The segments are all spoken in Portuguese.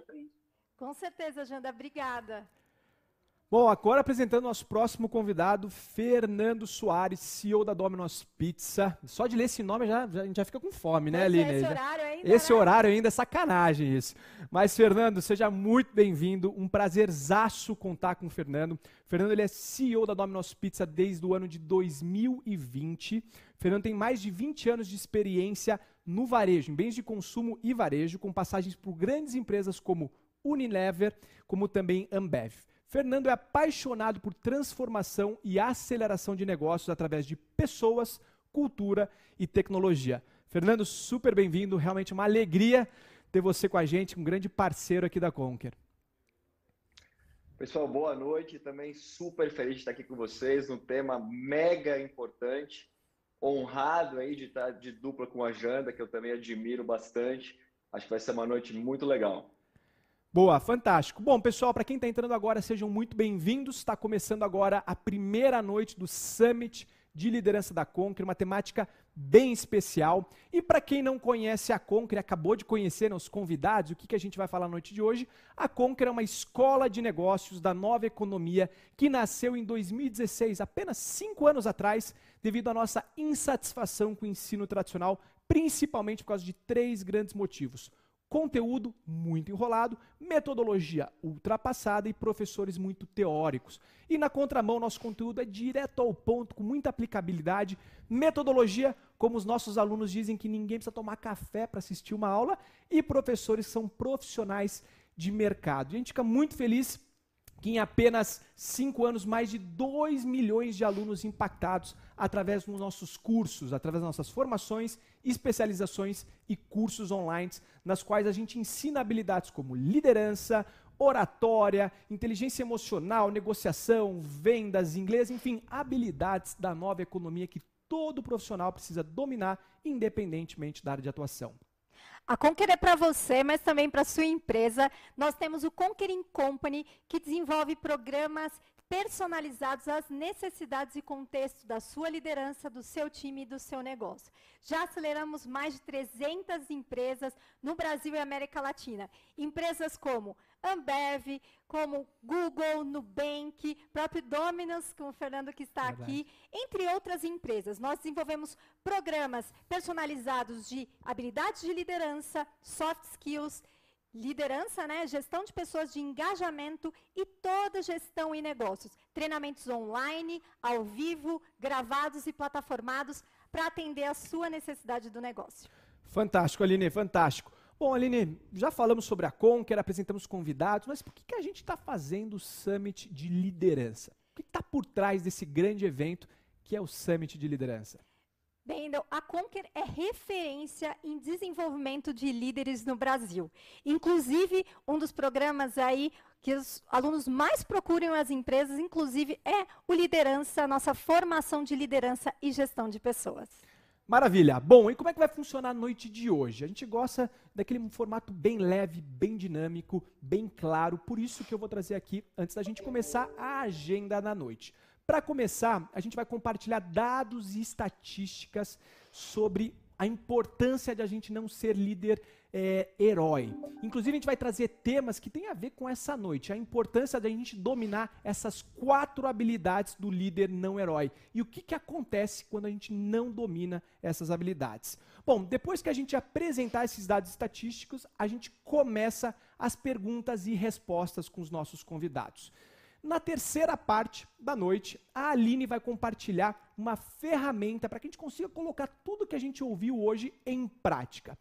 aprende. Com certeza, Janda, obrigada. Bom, agora apresentando nosso próximo convidado, Fernando Soares, CEO da Domino's Pizza. Só de ler esse nome já, já- a gente já fica com fome, né, é, Aline? Esse horário ainda. Esse né? horário ainda é sacanagem isso. Mas, Fernando, seja muito bem-vindo. Um prazerzaço contar com o Fernando. Fernando ele é CEO da Domino's Pizza desde o ano de 2020. Fernando tem mais de 20 anos de experiência no varejo, em bens de consumo e varejo, com passagens por grandes empresas como Unilever, como também Ambev. Fernando é apaixonado por transformação e aceleração de negócios através de pessoas, cultura e tecnologia. Fernando, super bem-vindo, realmente uma alegria ter você com a gente, um grande parceiro aqui da Conquer. Pessoal, boa noite. Também super feliz de estar aqui com vocês num tema mega importante. Honrado aí de estar de dupla com a Janda, que eu também admiro bastante. Acho que vai ser uma noite muito legal. Boa, fantástico. Bom, pessoal, para quem está entrando agora, sejam muito bem-vindos. Está começando agora a primeira noite do Summit de Liderança da Conquer, uma temática bem especial. E para quem não conhece a Conquer, acabou de conhecer né, os convidados, o que, que a gente vai falar na noite de hoje? A Conquer é uma escola de negócios da nova economia que nasceu em 2016, apenas cinco anos atrás, devido à nossa insatisfação com o ensino tradicional, principalmente por causa de três grandes motivos conteúdo muito enrolado, metodologia ultrapassada e professores muito teóricos. E na contramão, nosso conteúdo é direto ao ponto, com muita aplicabilidade, metodologia, como os nossos alunos dizem que ninguém precisa tomar café para assistir uma aula, e professores são profissionais de mercado. E a gente fica muito feliz que em apenas cinco anos, mais de 2 milhões de alunos impactados através dos nossos cursos, através das nossas formações, especializações e cursos online, nas quais a gente ensina habilidades como liderança, oratória, inteligência emocional, negociação, vendas, inglês, enfim, habilidades da nova economia que todo profissional precisa dominar, independentemente da área de atuação. A Conquer é para você, mas também para sua empresa. Nós temos o Conquering Company, que desenvolve programas personalizados às necessidades e contexto da sua liderança, do seu time e do seu negócio. Já aceleramos mais de 300 empresas no Brasil e América Latina. Empresas como Ambev, como Google, Nubank, próprio Dominus, com o Fernando que está Verdade. aqui, entre outras empresas. Nós desenvolvemos programas personalizados de habilidades de liderança, soft skills, liderança, né, gestão de pessoas de engajamento e toda gestão e negócios. Treinamentos online, ao vivo, gravados e plataformados para atender a sua necessidade do negócio. Fantástico, Aline, fantástico. Bom, Aline, já falamos sobre a Conquer, apresentamos convidados, mas por que, que a gente está fazendo o Summit de Liderança? O que está por trás desse grande evento que é o Summit de Liderança? Bem, então, a Conquer é referência em desenvolvimento de líderes no Brasil. Inclusive, um dos programas aí que os alunos mais procuram as empresas, inclusive, é o Liderança, nossa formação de liderança e gestão de pessoas. Maravilha. Bom, e como é que vai funcionar a noite de hoje? A gente gosta daquele formato bem leve, bem dinâmico, bem claro. Por isso que eu vou trazer aqui, antes da gente começar, a agenda da noite. Para começar, a gente vai compartilhar dados e estatísticas sobre a importância de a gente não ser líder é, herói. Inclusive, a gente vai trazer temas que têm a ver com essa noite, a importância da gente dominar essas quatro habilidades do líder não herói. E o que, que acontece quando a gente não domina essas habilidades. Bom, depois que a gente apresentar esses dados estatísticos, a gente começa as perguntas e respostas com os nossos convidados. Na terceira parte da noite, a Aline vai compartilhar uma ferramenta para que a gente consiga colocar tudo que a gente ouviu hoje em prática.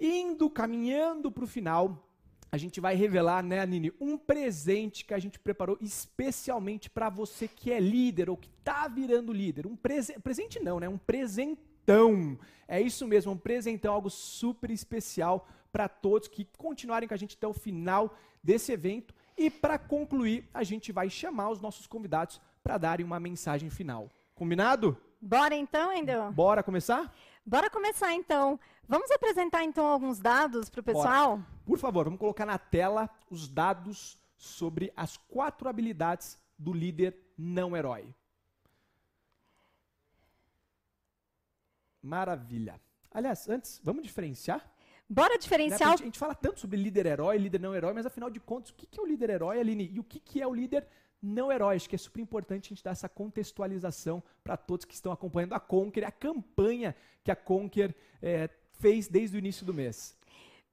Indo, caminhando para o final, a gente vai revelar, né, Aline, um presente que a gente preparou especialmente para você que é líder ou que está virando líder. Um prese presente não, né? Um presentão. É isso mesmo, um presentão, algo super especial para todos que continuarem com a gente até o final desse evento. E para concluir, a gente vai chamar os nossos convidados para darem uma mensagem final. Combinado? Bora então, Endel? Bora começar? Bora começar então. Vamos apresentar então alguns dados para o pessoal? Por favor, vamos colocar na tela os dados sobre as quatro habilidades do líder não herói. Maravilha. Aliás, antes, vamos diferenciar? Bora diferenciar. Né? A gente fala tanto sobre líder herói, líder não herói, mas afinal de contas, o que é o líder herói, Aline? E o que é o líder não herói? Acho que é super importante a gente dar essa contextualização para todos que estão acompanhando a Conquer, a campanha que a Conquer é, fez desde o início do mês.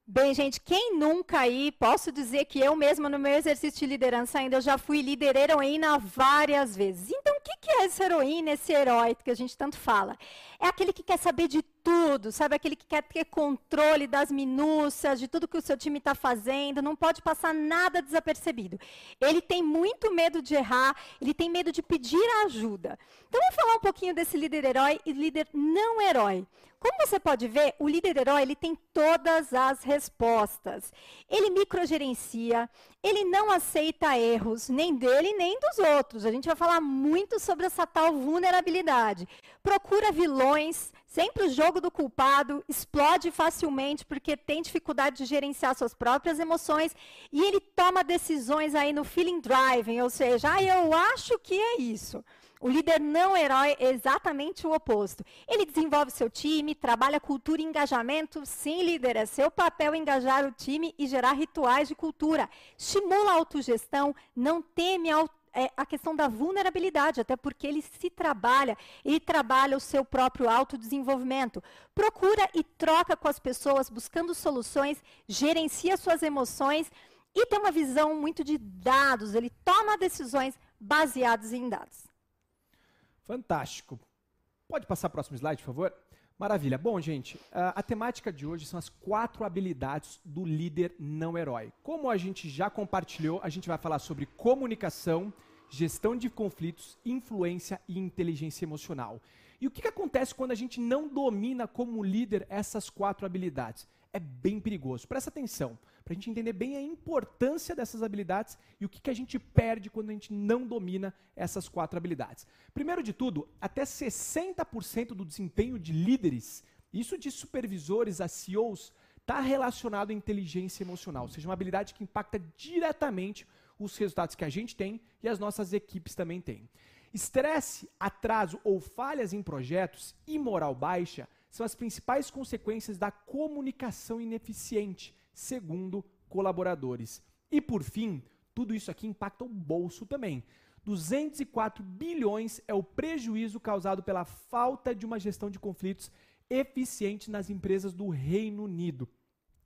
Bem, gente, quem nunca aí, posso dizer que eu mesma, no meu exercício de liderança ainda, já fui líder heroína várias vezes. Então, o que é essa heroína, esse herói que a gente tanto fala? É aquele que quer saber de tudo, sabe? Aquele que quer ter controle das minúcias, de tudo que o seu time está fazendo, não pode passar nada desapercebido. Ele tem muito medo de errar, ele tem medo de pedir ajuda. Então, vamos falar um pouquinho desse líder herói e líder não herói. Como você pode ver, o líder herói ele tem todas as respostas. Ele microgerencia, ele não aceita erros, nem dele nem dos outros. A gente vai falar muito sobre essa tal vulnerabilidade. Procura vilões, sempre o jogo do culpado, explode facilmente porque tem dificuldade de gerenciar suas próprias emoções e ele toma decisões aí no feeling driving, ou seja, ah, eu acho que é isso. O líder não herói é exatamente o oposto. Ele desenvolve seu time, trabalha cultura e engajamento. Sim, líder, é seu papel engajar o time e gerar rituais de cultura. Estimula a autogestão, não teme a é a questão da vulnerabilidade, até porque ele se trabalha, ele trabalha o seu próprio autodesenvolvimento. Procura e troca com as pessoas, buscando soluções, gerencia suas emoções e tem uma visão muito de dados, ele toma decisões baseadas em dados. Fantástico. Pode passar o próximo slide, por favor? Maravilha. Bom, gente, a, a, temática de hoje são as quatro habilidades do líder não herói. Como a gente já compartilhou, a gente vai falar sobre comunicação, gestão de conflitos, influência e inteligência emocional. E o que, que acontece quando a gente não domina como líder essas quatro habilidades? É bem perigoso. Presta atenção para a gente entender bem a importância dessas habilidades e o que, que a gente perde quando a gente não domina essas quatro habilidades. Primeiro de tudo, até 60% do desempenho de líderes, isso de supervisores a CEOs, está relacionado à inteligência emocional, ou seja, uma habilidade que impacta diretamente os resultados que a gente tem e as nossas equipes também têm. Estresse, atraso ou falhas em projetos e moral baixa são as principais consequências da comunicação ineficiente, segundo colaboradores. E por fim, tudo isso aqui impacta o bolso também. 204 bilhões é o prejuízo causado pela falta de uma gestão de conflitos eficiente nas empresas do Reino Unido.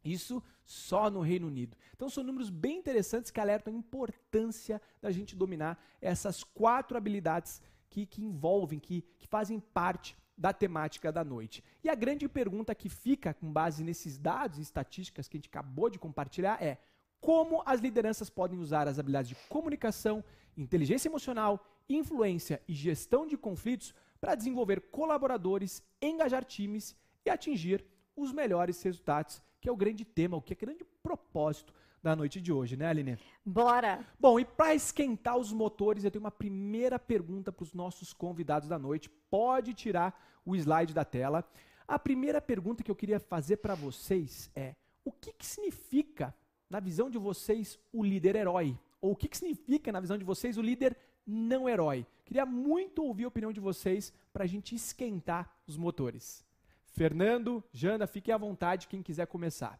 Isso só no Reino Unido. Então são números bem interessantes que alertam a importância da gente dominar essas quatro habilidades que, que envolvem, que, que fazem parte da temática da noite. E a grande pergunta que fica com base nesses dados e estatísticas que a gente acabou de compartilhar é: como as lideranças podem usar as habilidades de comunicação, inteligência emocional, influência e gestão de conflitos para desenvolver colaboradores, engajar times e atingir os melhores resultados, que é o grande tema, o que é o grande propósito da noite de hoje, né, Aline? Bora! Bom, e para esquentar os motores, eu tenho uma primeira pergunta para os nossos convidados da noite. Pode tirar o slide da tela. A primeira pergunta que eu queria fazer para vocês é: o que, que significa, na visão de vocês, o líder herói? Ou o que, que significa, na visão de vocês, o líder não herói? Queria muito ouvir a opinião de vocês para a gente esquentar os motores. Fernando, Jana, fiquem à vontade, quem quiser começar.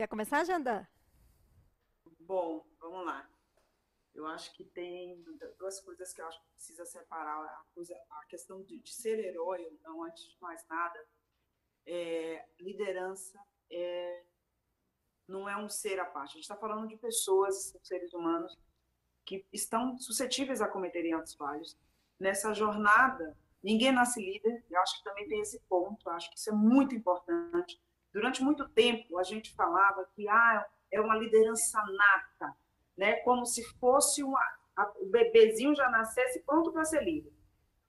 Quer começar, Janda? Bom, vamos lá. Eu acho que tem duas coisas que eu acho que precisa separar. A, coisa, a questão de, de ser herói ou não, antes de mais nada, é, liderança é, não é um ser à parte. A gente está falando de pessoas, seres humanos, que estão suscetíveis a cometerem atos falhos. Nessa jornada, ninguém nasce líder. Eu acho que também tem esse ponto. Eu acho que isso é muito importante Durante muito tempo, a gente falava que ah, é uma liderança nata, né? como se fosse uma, a, o bebezinho já nascesse pronto para ser líder.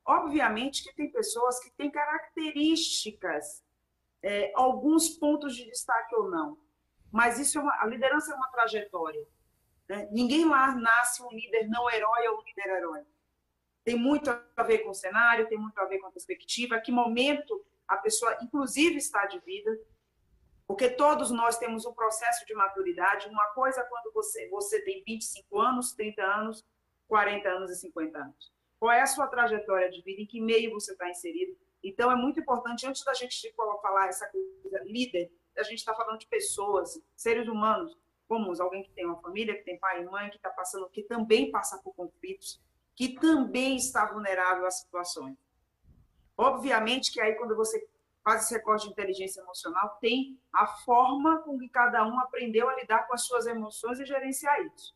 Obviamente que tem pessoas que têm características, é, alguns pontos de destaque ou não, mas isso é uma, a liderança é uma trajetória. Né? Ninguém lá nasce um líder não herói ou um líder herói. Tem muito a ver com o cenário, tem muito a ver com a perspectiva, que momento a pessoa, inclusive, está de vida. Porque todos nós temos um processo de maturidade. Uma coisa é quando você, você tem 25 anos, 30 anos, 40 anos e 50 anos. Qual é a sua trajetória de vida? Em que meio você está inserido? Então, é muito importante, antes da gente falar essa coisa líder, a gente está falando de pessoas, seres humanos comuns, alguém que tem uma família, que tem pai e mãe, que está passando, que também passa por conflitos, que também está vulnerável a situações. Obviamente que aí, quando você faz esse recorte de inteligência emocional, tem a forma com que cada um aprendeu a lidar com as suas emoções e gerenciar isso.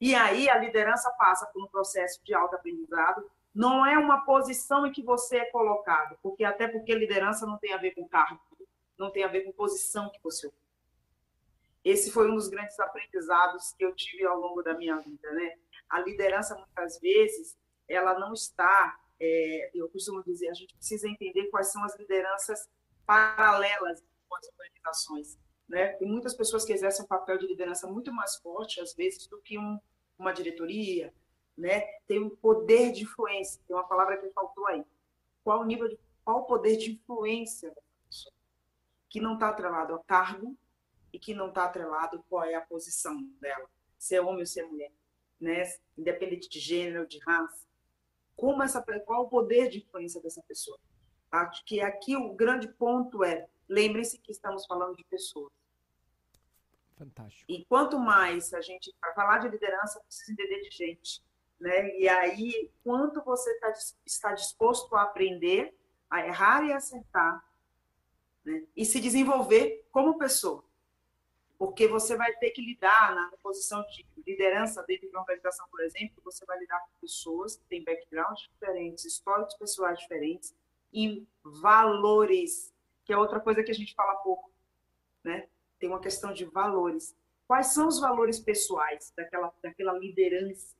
E aí a liderança passa por um processo de autoaprendizado. Não é uma posição em que você é colocado, porque até porque liderança não tem a ver com cargo, não tem a ver com posição que você ocupa. Esse foi um dos grandes aprendizados que eu tive ao longo da minha vida, né? A liderança muitas vezes ela não está, é, eu costumo dizer, a gente precisa entender quais são as lideranças paralelas com as organizações, né? Tem muitas pessoas que exercem um papel de liderança muito mais forte às vezes do que um uma diretoria, né? Tem um poder de influência, tem uma palavra que faltou aí. Qual o nível de qual o poder de influência da pessoa? Que não está atrelado ao cargo e que não está atrelado qual é a posição dela, se é homem ou se é mulher, né? Independente de gênero, de raça. Como essa qual o poder de influência dessa pessoa? Acho que aqui o grande ponto é, lembre-se que estamos falando de pessoas Fantástico. E quanto mais a gente, para falar de liderança, precisa entender de gente. Né? E aí, quanto você tá, está disposto a aprender, a errar e acertar, né? e se desenvolver como pessoa. Porque você vai ter que lidar na posição de liderança dentro de uma organização, por exemplo, você vai lidar com pessoas que têm backgrounds diferentes, históricos pessoais diferentes e valores, que é outra coisa que a gente fala pouco, né? tem uma questão de valores. Quais são os valores pessoais daquela, daquela liderança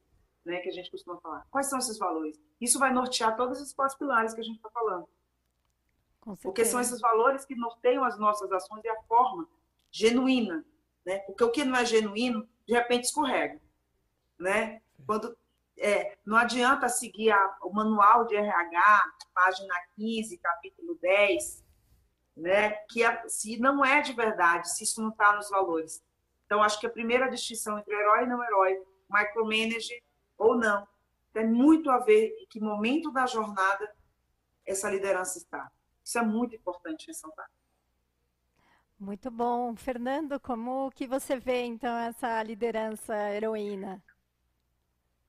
né, que a gente costuma falar? Quais são esses valores? Isso vai nortear todos esses quatro pilares que a gente está falando. Porque são esses valores que norteiam as nossas ações e a forma genuína. Né? Porque o que não é genuíno, de repente escorrega. Né? Quando, é, não adianta seguir a, o manual de RH, página 15, capítulo 10, né? Que a, se não é de verdade, se isso não está nos valores. Então, acho que a primeira distinção entre herói e não herói, micromanager ou não, tem muito a ver em que momento da jornada essa liderança está. Isso é muito importante ressaltar. Muito bom. Fernando, como que você vê, então, essa liderança heroína?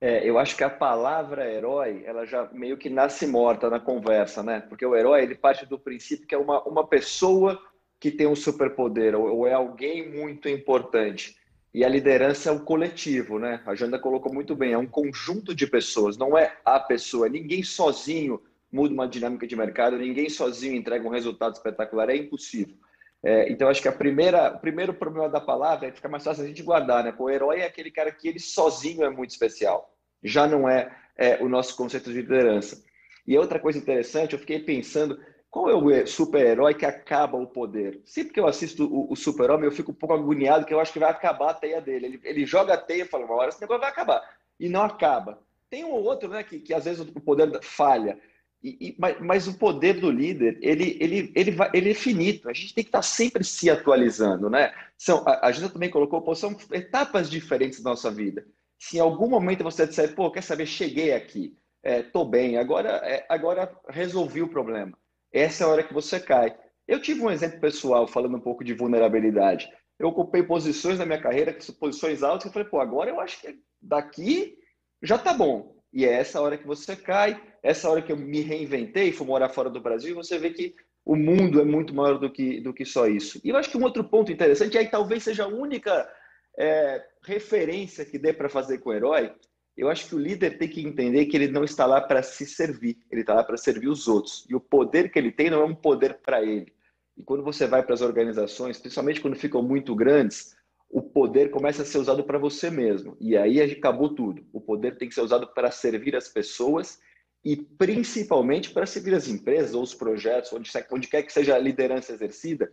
É, eu acho que a palavra herói, ela já meio que nasce morta na conversa, né? Porque o herói, ele parte do princípio que é uma, uma pessoa que tem um superpoder, ou, ou é alguém muito importante. E a liderança é o coletivo, né? A Janda colocou muito bem, é um conjunto de pessoas, não é a pessoa. Ninguém sozinho muda uma dinâmica de mercado, ninguém sozinho entrega um resultado espetacular, é impossível. É, então, acho que a primeira, o primeiro problema da palavra é que fica mais fácil a gente guardar, né? O herói é aquele cara que ele sozinho é muito especial já não é, é o nosso conceito de liderança. E outra coisa interessante, eu fiquei pensando qual é o super-herói que acaba o poder? Sempre que eu assisto o, o super-homem, eu fico um pouco agoniado, que eu acho que vai acabar a teia dele. Ele, ele joga a teia e fala, uma hora esse negócio vai acabar. E não acaba. Tem um ou outro né, que, que às vezes o poder falha. E, e, mas, mas, o poder do líder, ele, ele, ele, vai, ele é finito. A gente tem que estar sempre se atualizando. Né? São, a, a também colocou, pô, são etapas diferentes da nossa vida se em algum momento você disser, pô, quer saber, cheguei aqui, é, bem, agora, é, agora resolvi o problema. Essa é a hora que você cai. Eu tive um exemplo pessoal falando um pouco de vulnerabilidade. Eu ocupei posições na minha carreira, posições altas, e falei, pô, agora eu acho que daqui já tá bom. E é essa hora que você cai, essa hora que eu me reinventei, fui morar fora do Brasil, você vê que o mundo é muito maior do que, do que só isso. E eu acho que um outro ponto interessante, e aí talvez seja a única é, referência que dê para fazer com o herói, eu acho que o líder tem que entender que ele não está lá para se servir, ele está lá para servir os outros. E o poder que ele tem não é um poder para ele. E quando você vai para as organizações, principalmente quando ficam muito grandes, o poder começa a ser usado para você mesmo. E aí acabou tudo. O poder tem que ser usado para servir as pessoas e principalmente para servir as empresas ou os projetos, onde, onde quer que seja a liderança exercida,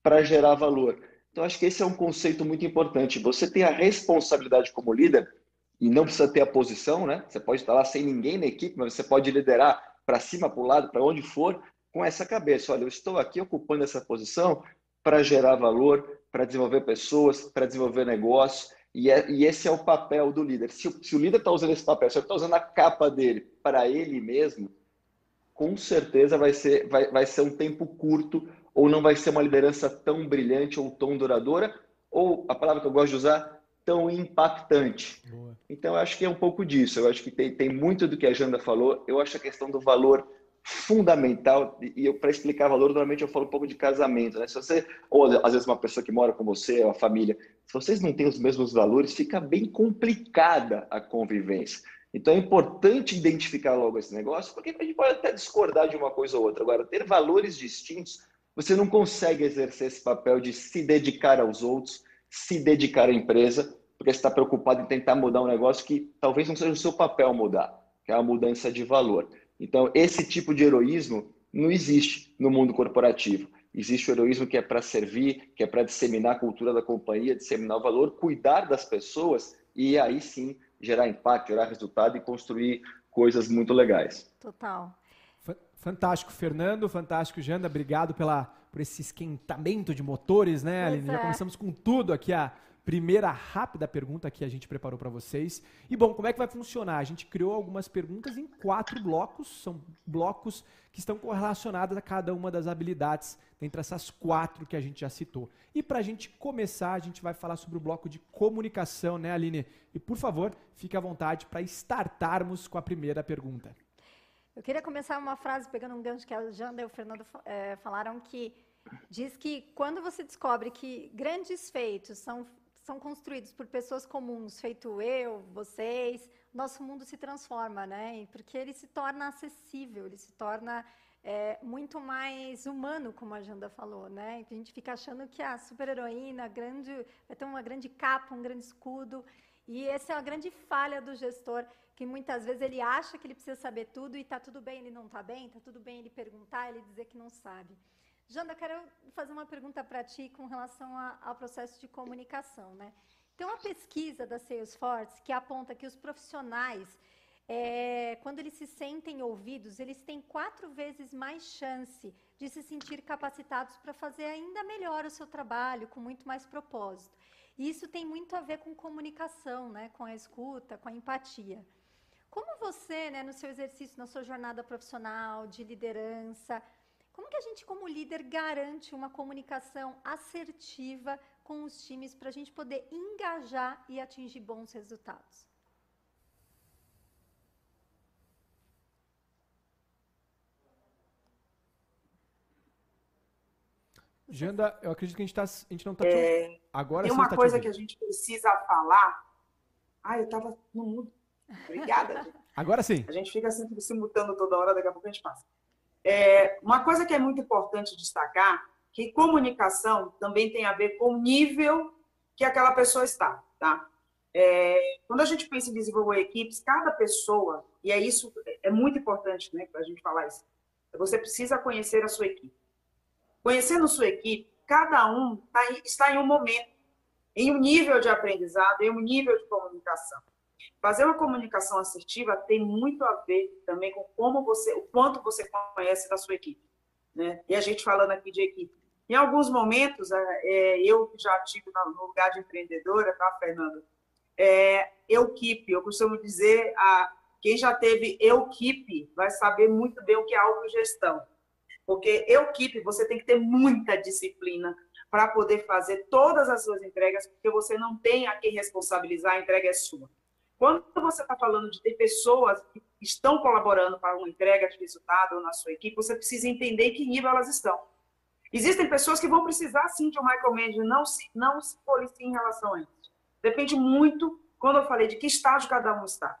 para gerar valor. Então, acho que esse é um conceito muito importante. Você tem a responsabilidade como líder, e não precisa ter a posição, né? Você pode estar lá sem ninguém na equipe, mas você pode liderar para cima, para o lado, para onde for, com essa cabeça. Olha, eu estou aqui ocupando essa posição para gerar valor, para desenvolver pessoas, para desenvolver negócios. E, é, e, esse é o papel do líder. Se, se o líder está usando esse papel, se ele está usando a capa dele para ele mesmo, com certeza vai ser, vai, vai ser um tempo curto ou não vai ser uma liderança tão brilhante ou tão duradoura, ou a palavra que eu gosto de usar, tão impactante. Boa. Então, eu acho que é um pouco disso. Eu acho que tem, tem muito do que a Janda falou. Eu acho a questão do valor fundamental, e para explicar valor, normalmente eu falo um pouco de casamento, né? Se você, ou às vezes uma pessoa que mora com você, ou a família, se vocês não têm os mesmos valores, fica bem complicada a convivência. Então é importante identificar logo esse negócio, porque a gente pode até discordar de uma coisa ou outra. Agora, ter valores distintos, você não consegue exercer esse papel de se dedicar aos outros, se dedicar à empresa, porque você está preocupado em tentar mudar um negócio que talvez não seja o seu papel mudar, que é a mudança de valor. Então, esse tipo de heroísmo não existe no mundo corporativo. Existe o heroísmo que é para servir, que é para disseminar a cultura da companhia, disseminar o valor, cuidar das pessoas e aí sim gerar impacto, gerar resultado e construir coisas muito legais. Total. Fantástico, Fernando. Fantástico, Janda. Obrigado pela, por esse esquentamento de motores, né, Aline? É. Já começamos com tudo aqui a primeira rápida pergunta que a gente preparou para vocês. E bom, como é que vai funcionar? A gente criou algumas perguntas em quatro blocos, são blocos que estão correlacionados a cada uma das habilidades dentre essas quatro que a gente já citou. E para a gente começar, a gente vai falar sobre o bloco de comunicação, né, Aline? E por favor, fique à vontade para startarmos com a primeira pergunta. Eu queria começar uma frase pegando um gancho que a Janda e o Fernando é, falaram que diz que quando você descobre que grandes feitos são são construídos por pessoas comuns, feito eu, vocês, nosso mundo se transforma, né? Porque ele se torna acessível, ele se torna é, muito mais humano, como a Janda falou, né? A gente fica achando que a super-heroína grande, vai ter uma grande capa, um grande escudo, e essa é a grande falha do gestor, que muitas vezes ele acha que ele precisa saber tudo e está tudo bem, ele não está bem, está tudo bem ele perguntar, ele dizer que não sabe. Janda, quero fazer uma pergunta para ti com relação ao processo de comunicação. Né? Tem uma pesquisa da Salesforce que aponta que os profissionais, é, quando eles se sentem ouvidos, eles têm quatro vezes mais chance de se sentir capacitados para fazer ainda melhor o seu trabalho, com muito mais propósito. E isso tem muito a ver com comunicação, né? com a escuta, com a empatia. Como você, né, no seu exercício, na sua jornada profissional, de liderança, como que a gente, como líder, garante uma comunicação assertiva com os times para a gente poder engajar e atingir bons resultados? Janda, eu acredito que a gente, tá, a gente não está. É, Agora tem uma tá coisa que a gente precisa falar. Ah, eu estava no mudo. Obrigada. Agora sim. A gente fica sempre se mutando toda hora, daqui a pouco a gente passa. É, uma coisa que é muito importante destacar, que comunicação também tem a ver com o nível que aquela pessoa está, tá? É, quando a gente pensa em desenvolver equipes, cada pessoa, e é isso, é muito importante, né, para a gente falar isso, você precisa conhecer a sua equipe. Conhecendo sua equipe, cada um tá, está em um momento, em um nível de aprendizado, em um nível de comunicação. Fazer uma comunicação assertiva tem muito a ver também com como você, o quanto você conhece da sua equipe, né? E a gente falando aqui de equipe. Em alguns momentos, é, eu já tive no lugar de empreendedora, tá, Fernanda? É, equipe, eu costumo dizer, a, quem já teve equipe vai saber muito bem o que é autogestão. Porque equipe, você tem que ter muita disciplina para poder fazer todas as suas entregas, porque você não tem a quem responsabilizar, a entrega é sua. Quando você está falando de ter pessoas que estão colaborando para uma entrega de resultado na sua equipe, você precisa entender em que nível elas estão. Existem pessoas que vão precisar sim de um micromanagement, não se, não se policiem em relação a isso. Depende muito, quando eu falei de que estágio cada um está.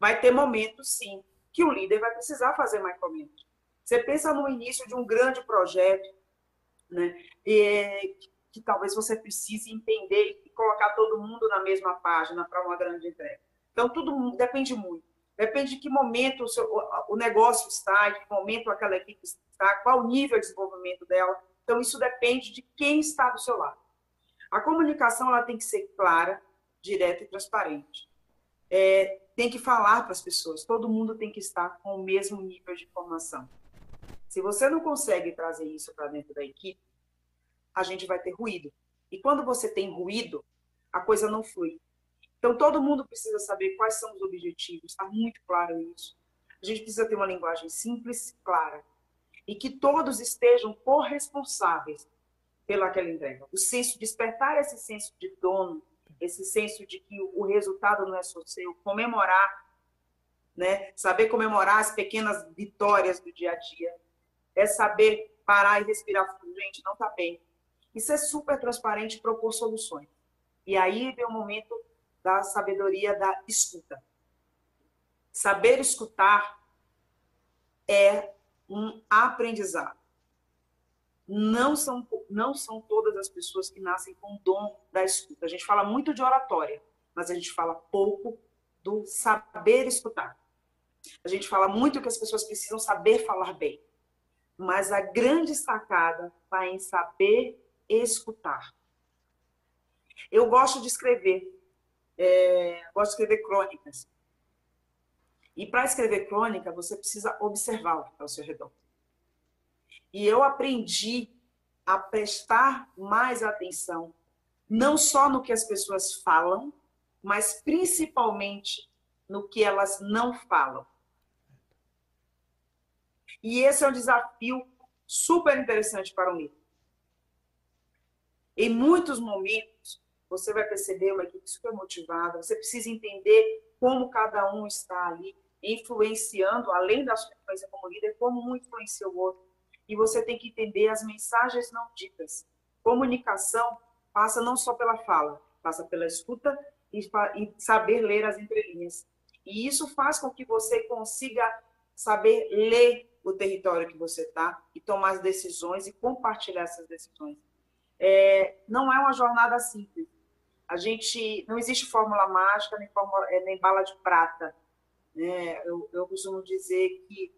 Vai ter momentos, sim, que o líder vai precisar fazer micromanagement. Você pensa no início de um grande projeto, né, e, que talvez você precise entender e colocar todo mundo na mesma página para uma grande entrega. Então, tudo depende muito. Depende de que momento o, seu, o negócio está, de que momento aquela equipe está, qual o nível de desenvolvimento dela. Então, isso depende de quem está do seu lado. A comunicação ela tem que ser clara, direta e transparente. É, tem que falar para as pessoas, todo mundo tem que estar com o mesmo nível de informação. Se você não consegue trazer isso para dentro da equipe, a gente vai ter ruído. E quando você tem ruído, a coisa não flui. Então, todo mundo precisa saber quais são os objetivos, está muito claro isso. A gente precisa ter uma linguagem simples, clara, e que todos estejam corresponsáveis pelaquela entrega. O senso, despertar esse senso de dono, esse senso de que o resultado não é só seu, comemorar, né? saber comemorar as pequenas vitórias do dia a dia, é saber parar e respirar fundo, gente, não está bem. Isso é super transparente, propor soluções. E aí vem o momento da sabedoria da escuta. Saber escutar é um aprendizado. Não são, não são todas as pessoas que nascem com o dom da escuta. A gente fala muito de oratória, mas a gente fala pouco do saber escutar. A gente fala muito que as pessoas precisam saber falar bem, mas a grande sacada está em saber escutar. Eu gosto de escrever, é, gosto de escrever crônicas. E para escrever crônica, você precisa observar o que está ao seu redor. E eu aprendi a prestar mais atenção, não só no que as pessoas falam, mas principalmente no que elas não falam. E esse é um desafio super interessante para o. Em muitos momentos, você vai perceber uma equipe super motivada, você precisa entender como cada um está ali influenciando, além da sua influência como líder, como um influencia o outro. E você tem que entender as mensagens não ditas. Comunicação passa não só pela fala, passa pela escuta e, e saber ler as entrelinhas. E isso faz com que você consiga saber ler o território que você está e tomar as decisões e compartilhar essas decisões. É, não é uma jornada simples. A gente não existe fórmula mágica nem, fórmula, é, nem bala de prata. Né? Eu, eu costumo dizer que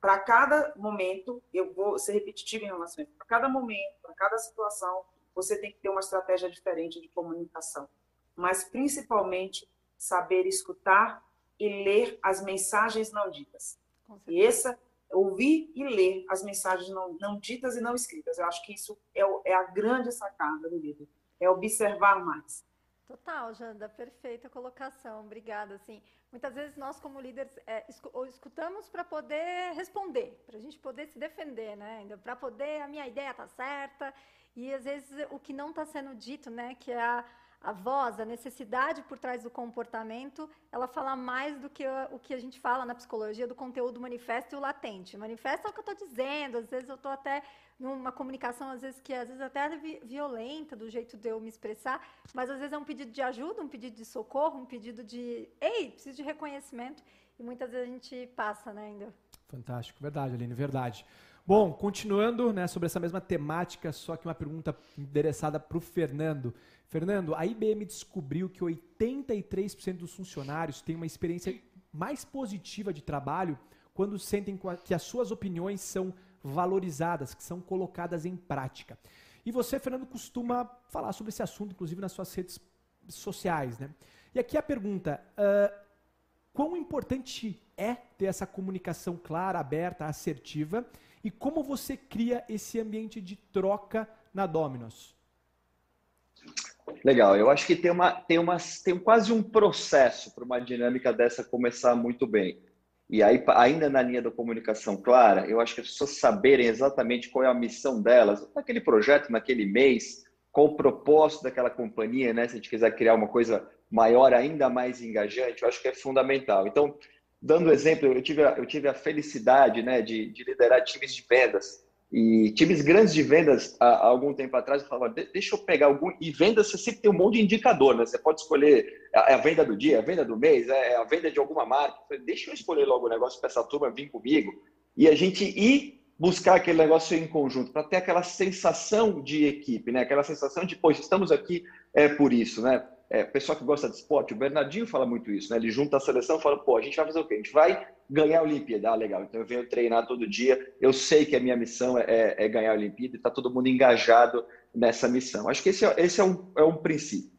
para cada momento, eu vou ser repetitivo em relação a isso, para cada momento, para cada situação, você tem que ter uma estratégia diferente de comunicação. Mas, principalmente, saber escutar e ler as mensagens não ditas. E essa ouvir e ler as mensagens não, não ditas e não escritas. Eu acho que isso é, é a grande sacada do livro, é observar mais. Total, Janda, perfeita colocação, obrigada. Assim, muitas vezes nós como líderes é, escutamos para poder responder, para a gente poder se defender, né? Para poder a minha ideia tá certa e às vezes o que não está sendo dito, né? Que é a a voz, a necessidade por trás do comportamento, ela fala mais do que o que a gente fala na psicologia do conteúdo manifesto e o latente. Manifesto é o que eu estou dizendo, às vezes eu estou até numa comunicação, às vezes que às vezes até é violenta do jeito de eu me expressar, mas às vezes é um pedido de ajuda, um pedido de socorro, um pedido de, ei, preciso de reconhecimento, e muitas vezes a gente passa, né, ainda. Fantástico, verdade, Aline, verdade. Bom, continuando né, sobre essa mesma temática, só que uma pergunta endereçada para o Fernando. Fernando, a IBM descobriu que 83% dos funcionários têm uma experiência mais positiva de trabalho quando sentem que as suas opiniões são valorizadas, que são colocadas em prática. E você, Fernando, costuma falar sobre esse assunto, inclusive nas suas redes sociais, né? E aqui a pergunta: uh, quão importante é ter essa comunicação clara, aberta, assertiva? E como você cria esse ambiente de troca na Dominos? Legal, eu acho que tem, uma, tem, uma, tem quase um processo para uma dinâmica dessa começar muito bem. E aí, ainda na linha da comunicação clara, eu acho que as pessoas saberem exatamente qual é a missão delas, naquele projeto, naquele mês, qual o propósito daquela companhia, né? Se a gente quiser criar uma coisa maior, ainda mais engajante, eu acho que é fundamental. Então, dando exemplo, eu tive a, eu tive a felicidade né, de, de liderar times de vendas e times grandes de vendas, há, algum tempo atrás, eu falava, deixa eu pegar algum. E vendas, você sempre tem um monte de indicador, né? Você pode escolher a, a venda do dia, a venda do mês, é, é a venda de alguma marca. Falei, deixa eu escolher logo o negócio para essa turma vir comigo. E a gente ir buscar aquele negócio em conjunto, para ter aquela sensação de equipe, né? Aquela sensação de, poxa, estamos aqui é por isso, né? É, pessoal que gosta de esporte, o Bernardinho fala muito isso, né? Ele junta a seleção e fala, pô, a gente vai fazer o quê? A gente vai ganhar a Olimpíada. Ah, legal. Então eu venho treinar todo dia. Eu sei que a minha missão é, é, é ganhar a Olimpíada e está todo mundo engajado nessa missão. Acho que esse, é, esse é, um, é um princípio.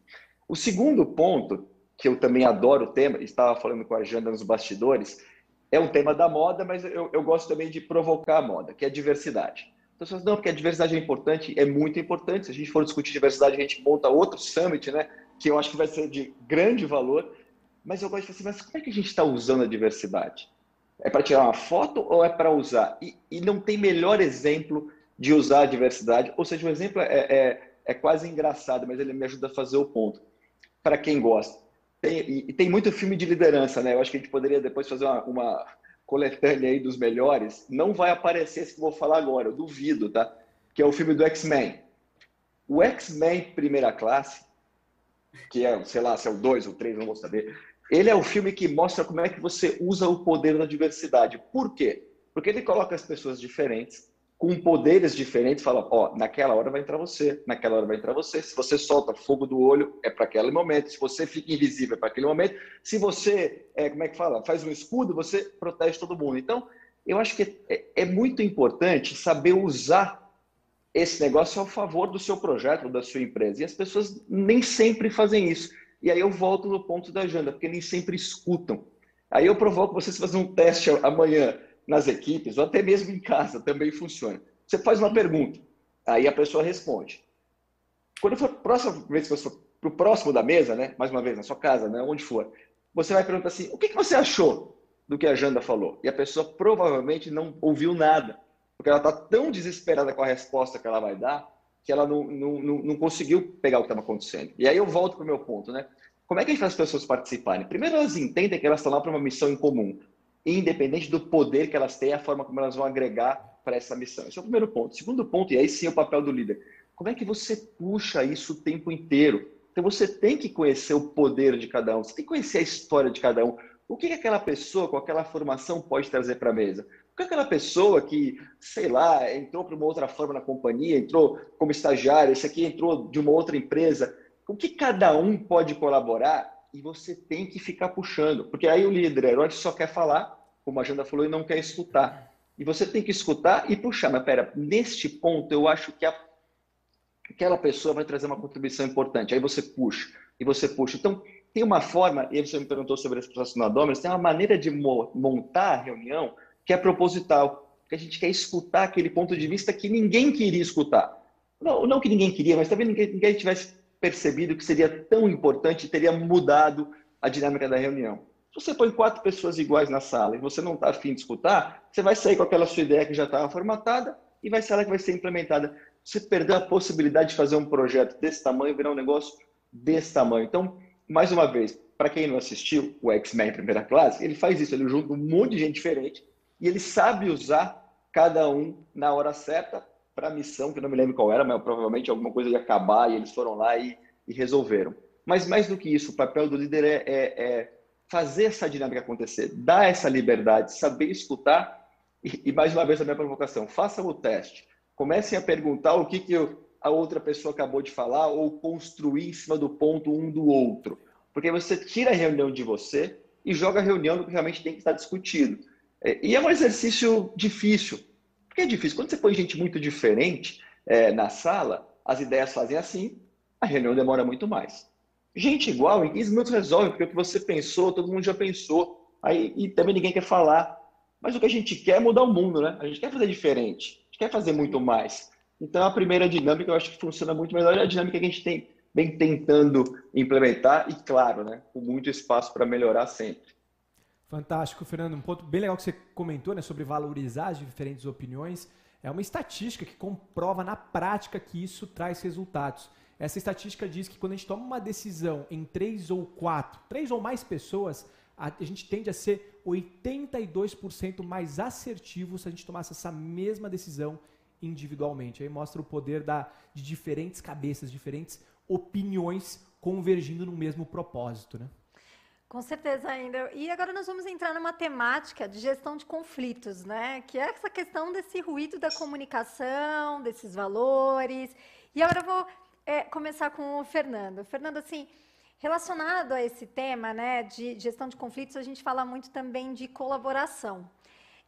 O segundo ponto, que eu também adoro o tema, estava falando com a Janda nos bastidores, é um tema da moda, mas eu, eu gosto também de provocar a moda, que é a diversidade. Então, você não, porque a diversidade é importante, é muito importante. Se a gente for discutir diversidade, a gente monta outro summit, né? Que eu acho que vai ser de grande valor, mas eu gosto de falar assim, mas como é que a gente está usando a diversidade? É para tirar uma foto ou é para usar? E, e, não tem melhor exemplo de usar a diversidade. Ou seja, o exemplo é, é, é quase engraçado, mas ele me ajuda a fazer o ponto. Para quem gosta. Tem, e, e, tem muito filme de liderança, né? Eu acho que a gente poderia depois fazer uma, uma coletânea aí dos melhores. Não vai aparecer esse que eu vou falar agora, eu duvido, tá? Que é o filme do X-Men. O X-Men Primeira Classe, que é, sei lá, se é o 2 ou 3, não vou saber, ele é o filme que mostra como é que você usa o poder da diversidade. Por quê? Porque ele coloca as pessoas diferentes, com poderes diferentes, fala, ó, naquela hora vai entrar você, naquela hora vai entrar você. Se você solta fogo do olho, é para aquele momento. Se você fica invisível, é para aquele momento. Se você, é, como é que fala, faz um escudo, você protege todo mundo. Então, eu acho que é, é muito importante saber usar esse negócio ao favor do seu projeto, da sua empresa. E as pessoas nem sempre fazem isso. E aí eu volto no ponto da agenda, porque nem sempre escutam. Aí eu provoco vocês fazer um teste amanhã nas equipes, ou até mesmo em casa, também funciona. Você faz uma pergunta, aí a pessoa responde. Quando for próxima vez que você for para o próximo da mesa, né? mais uma vez, na sua casa, né? onde for, você vai perguntar assim: o que, que você achou do que a Janda falou? E a pessoa provavelmente não ouviu nada porque ela está tão desesperada com a resposta que ela vai dar que ela não, não, não, não conseguiu pegar o que estava acontecendo. E aí eu volto para o meu ponto, né? Como é que a gente faz as pessoas participarem? Primeiro, elas entendem que elas estão lá para uma missão em comum, independente do poder que elas têm, a forma como elas vão agregar para essa missão. Esse é o primeiro ponto. Segundo ponto, e aí sim é o papel do líder. Como é que você puxa isso o tempo inteiro? Então você tem que conhecer o poder de cada um, você tem que conhecer a história de cada um. O que, que aquela pessoa com aquela formação pode trazer para a mesa? Porque aquela pessoa que, sei lá, entrou para uma outra forma na companhia, entrou como estagiário, esse aqui entrou de uma outra empresa, o que cada um pode colaborar e você tem que ficar puxando. Porque aí o líder herói só quer falar, como a agenda falou, e não quer escutar. E você tem que escutar e puxar. Mas pera, neste ponto eu acho que a, aquela pessoa vai trazer uma contribuição importante. Aí você puxa, e você puxa. Então, tem uma forma, e você me perguntou sobre esse processo no Adomas, tem uma maneira de montar a reunião que é proposital, que a gente quer escutar aquele ponto de vista que ninguém queria escutar. Não, não que ninguém queria, mas talvez ninguém, ninguém tivesse percebido que seria tão importante e teria mudado a dinâmica da reunião. Se você põe quatro pessoas iguais na sala e você não está afim de escutar, você vai sair com aquela sua ideia que já estava formatada e vai ser ela que vai ser implementada. Você perdeu a possibilidade de fazer um projeto desse tamanho virar um negócio desse tamanho. Então, mais uma vez, para quem não assistiu o X-Men primeira classe, ele faz isso, ele junta um monte de gente diferente e ele sabe usar cada um na hora certa para a missão, que não me lembro qual era, mas provavelmente alguma coisa ia acabar e eles foram lá e, e resolveram. Mas mais do que isso, o papel do líder é, é, é, fazer essa dinâmica acontecer, dar essa liberdade, saber escutar e, e, mais uma vez a minha provocação, façam o teste. Comecem a perguntar o que, que a outra pessoa acabou de falar ou construir em cima do ponto um do outro. Porque você tira a reunião de você e joga a reunião do que realmente tem que estar discutido. É, e é um exercício difícil. Por que é difícil? Quando você põe gente muito diferente é, na sala, as ideias fazem assim, a reunião demora muito mais. Gente igual, em 15 minutos resolve, porque o que você pensou, todo mundo já pensou. Aí, e também ninguém quer falar. Mas o que a gente quer é mudar o mundo, né? A gente quer fazer diferente, a gente quer fazer muito mais. Então, a primeira dinâmica eu acho que funciona muito melhor é a dinâmica que a gente tem, vem tentando implementar e, claro, né, com muito espaço para melhorar sempre. Fantástico, Fernando. Um ponto bem legal que você comentou né, sobre valorizar as diferentes opiniões. É uma estatística que comprova na prática que isso traz resultados. Essa estatística diz que quando a gente toma uma decisão em três ou quatro, três ou mais pessoas, a, gente tende a ser 82% mais assertivo se a gente tomasse essa mesma decisão individualmente. Aí mostra o poder da, de diferentes cabeças, diferentes opiniões convergindo no mesmo propósito, né? Com certeza ainda. E agora nós vamos entrar numa temática de gestão de conflitos, né? Que é essa questão desse ruído da comunicação, desses valores. E agora eu vou é, começar com o Fernando. Fernando, assim, relacionado a esse tema, né, de gestão de conflitos, a gente fala muito também de colaboração.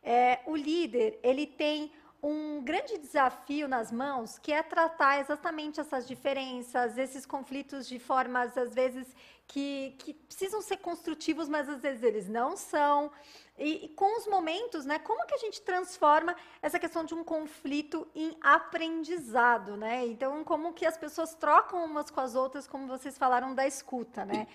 É, o líder, ele tem um grande desafio nas mãos, que é tratar exatamente essas diferenças, esses conflitos de formas, às vezes, que, que precisam ser construtivos, mas às vezes eles não são. E, e, com os momentos, né, como que a gente transforma essa questão de um conflito em aprendizado, né? Então, como que as pessoas trocam umas com as outras, como vocês falaram da escuta, né?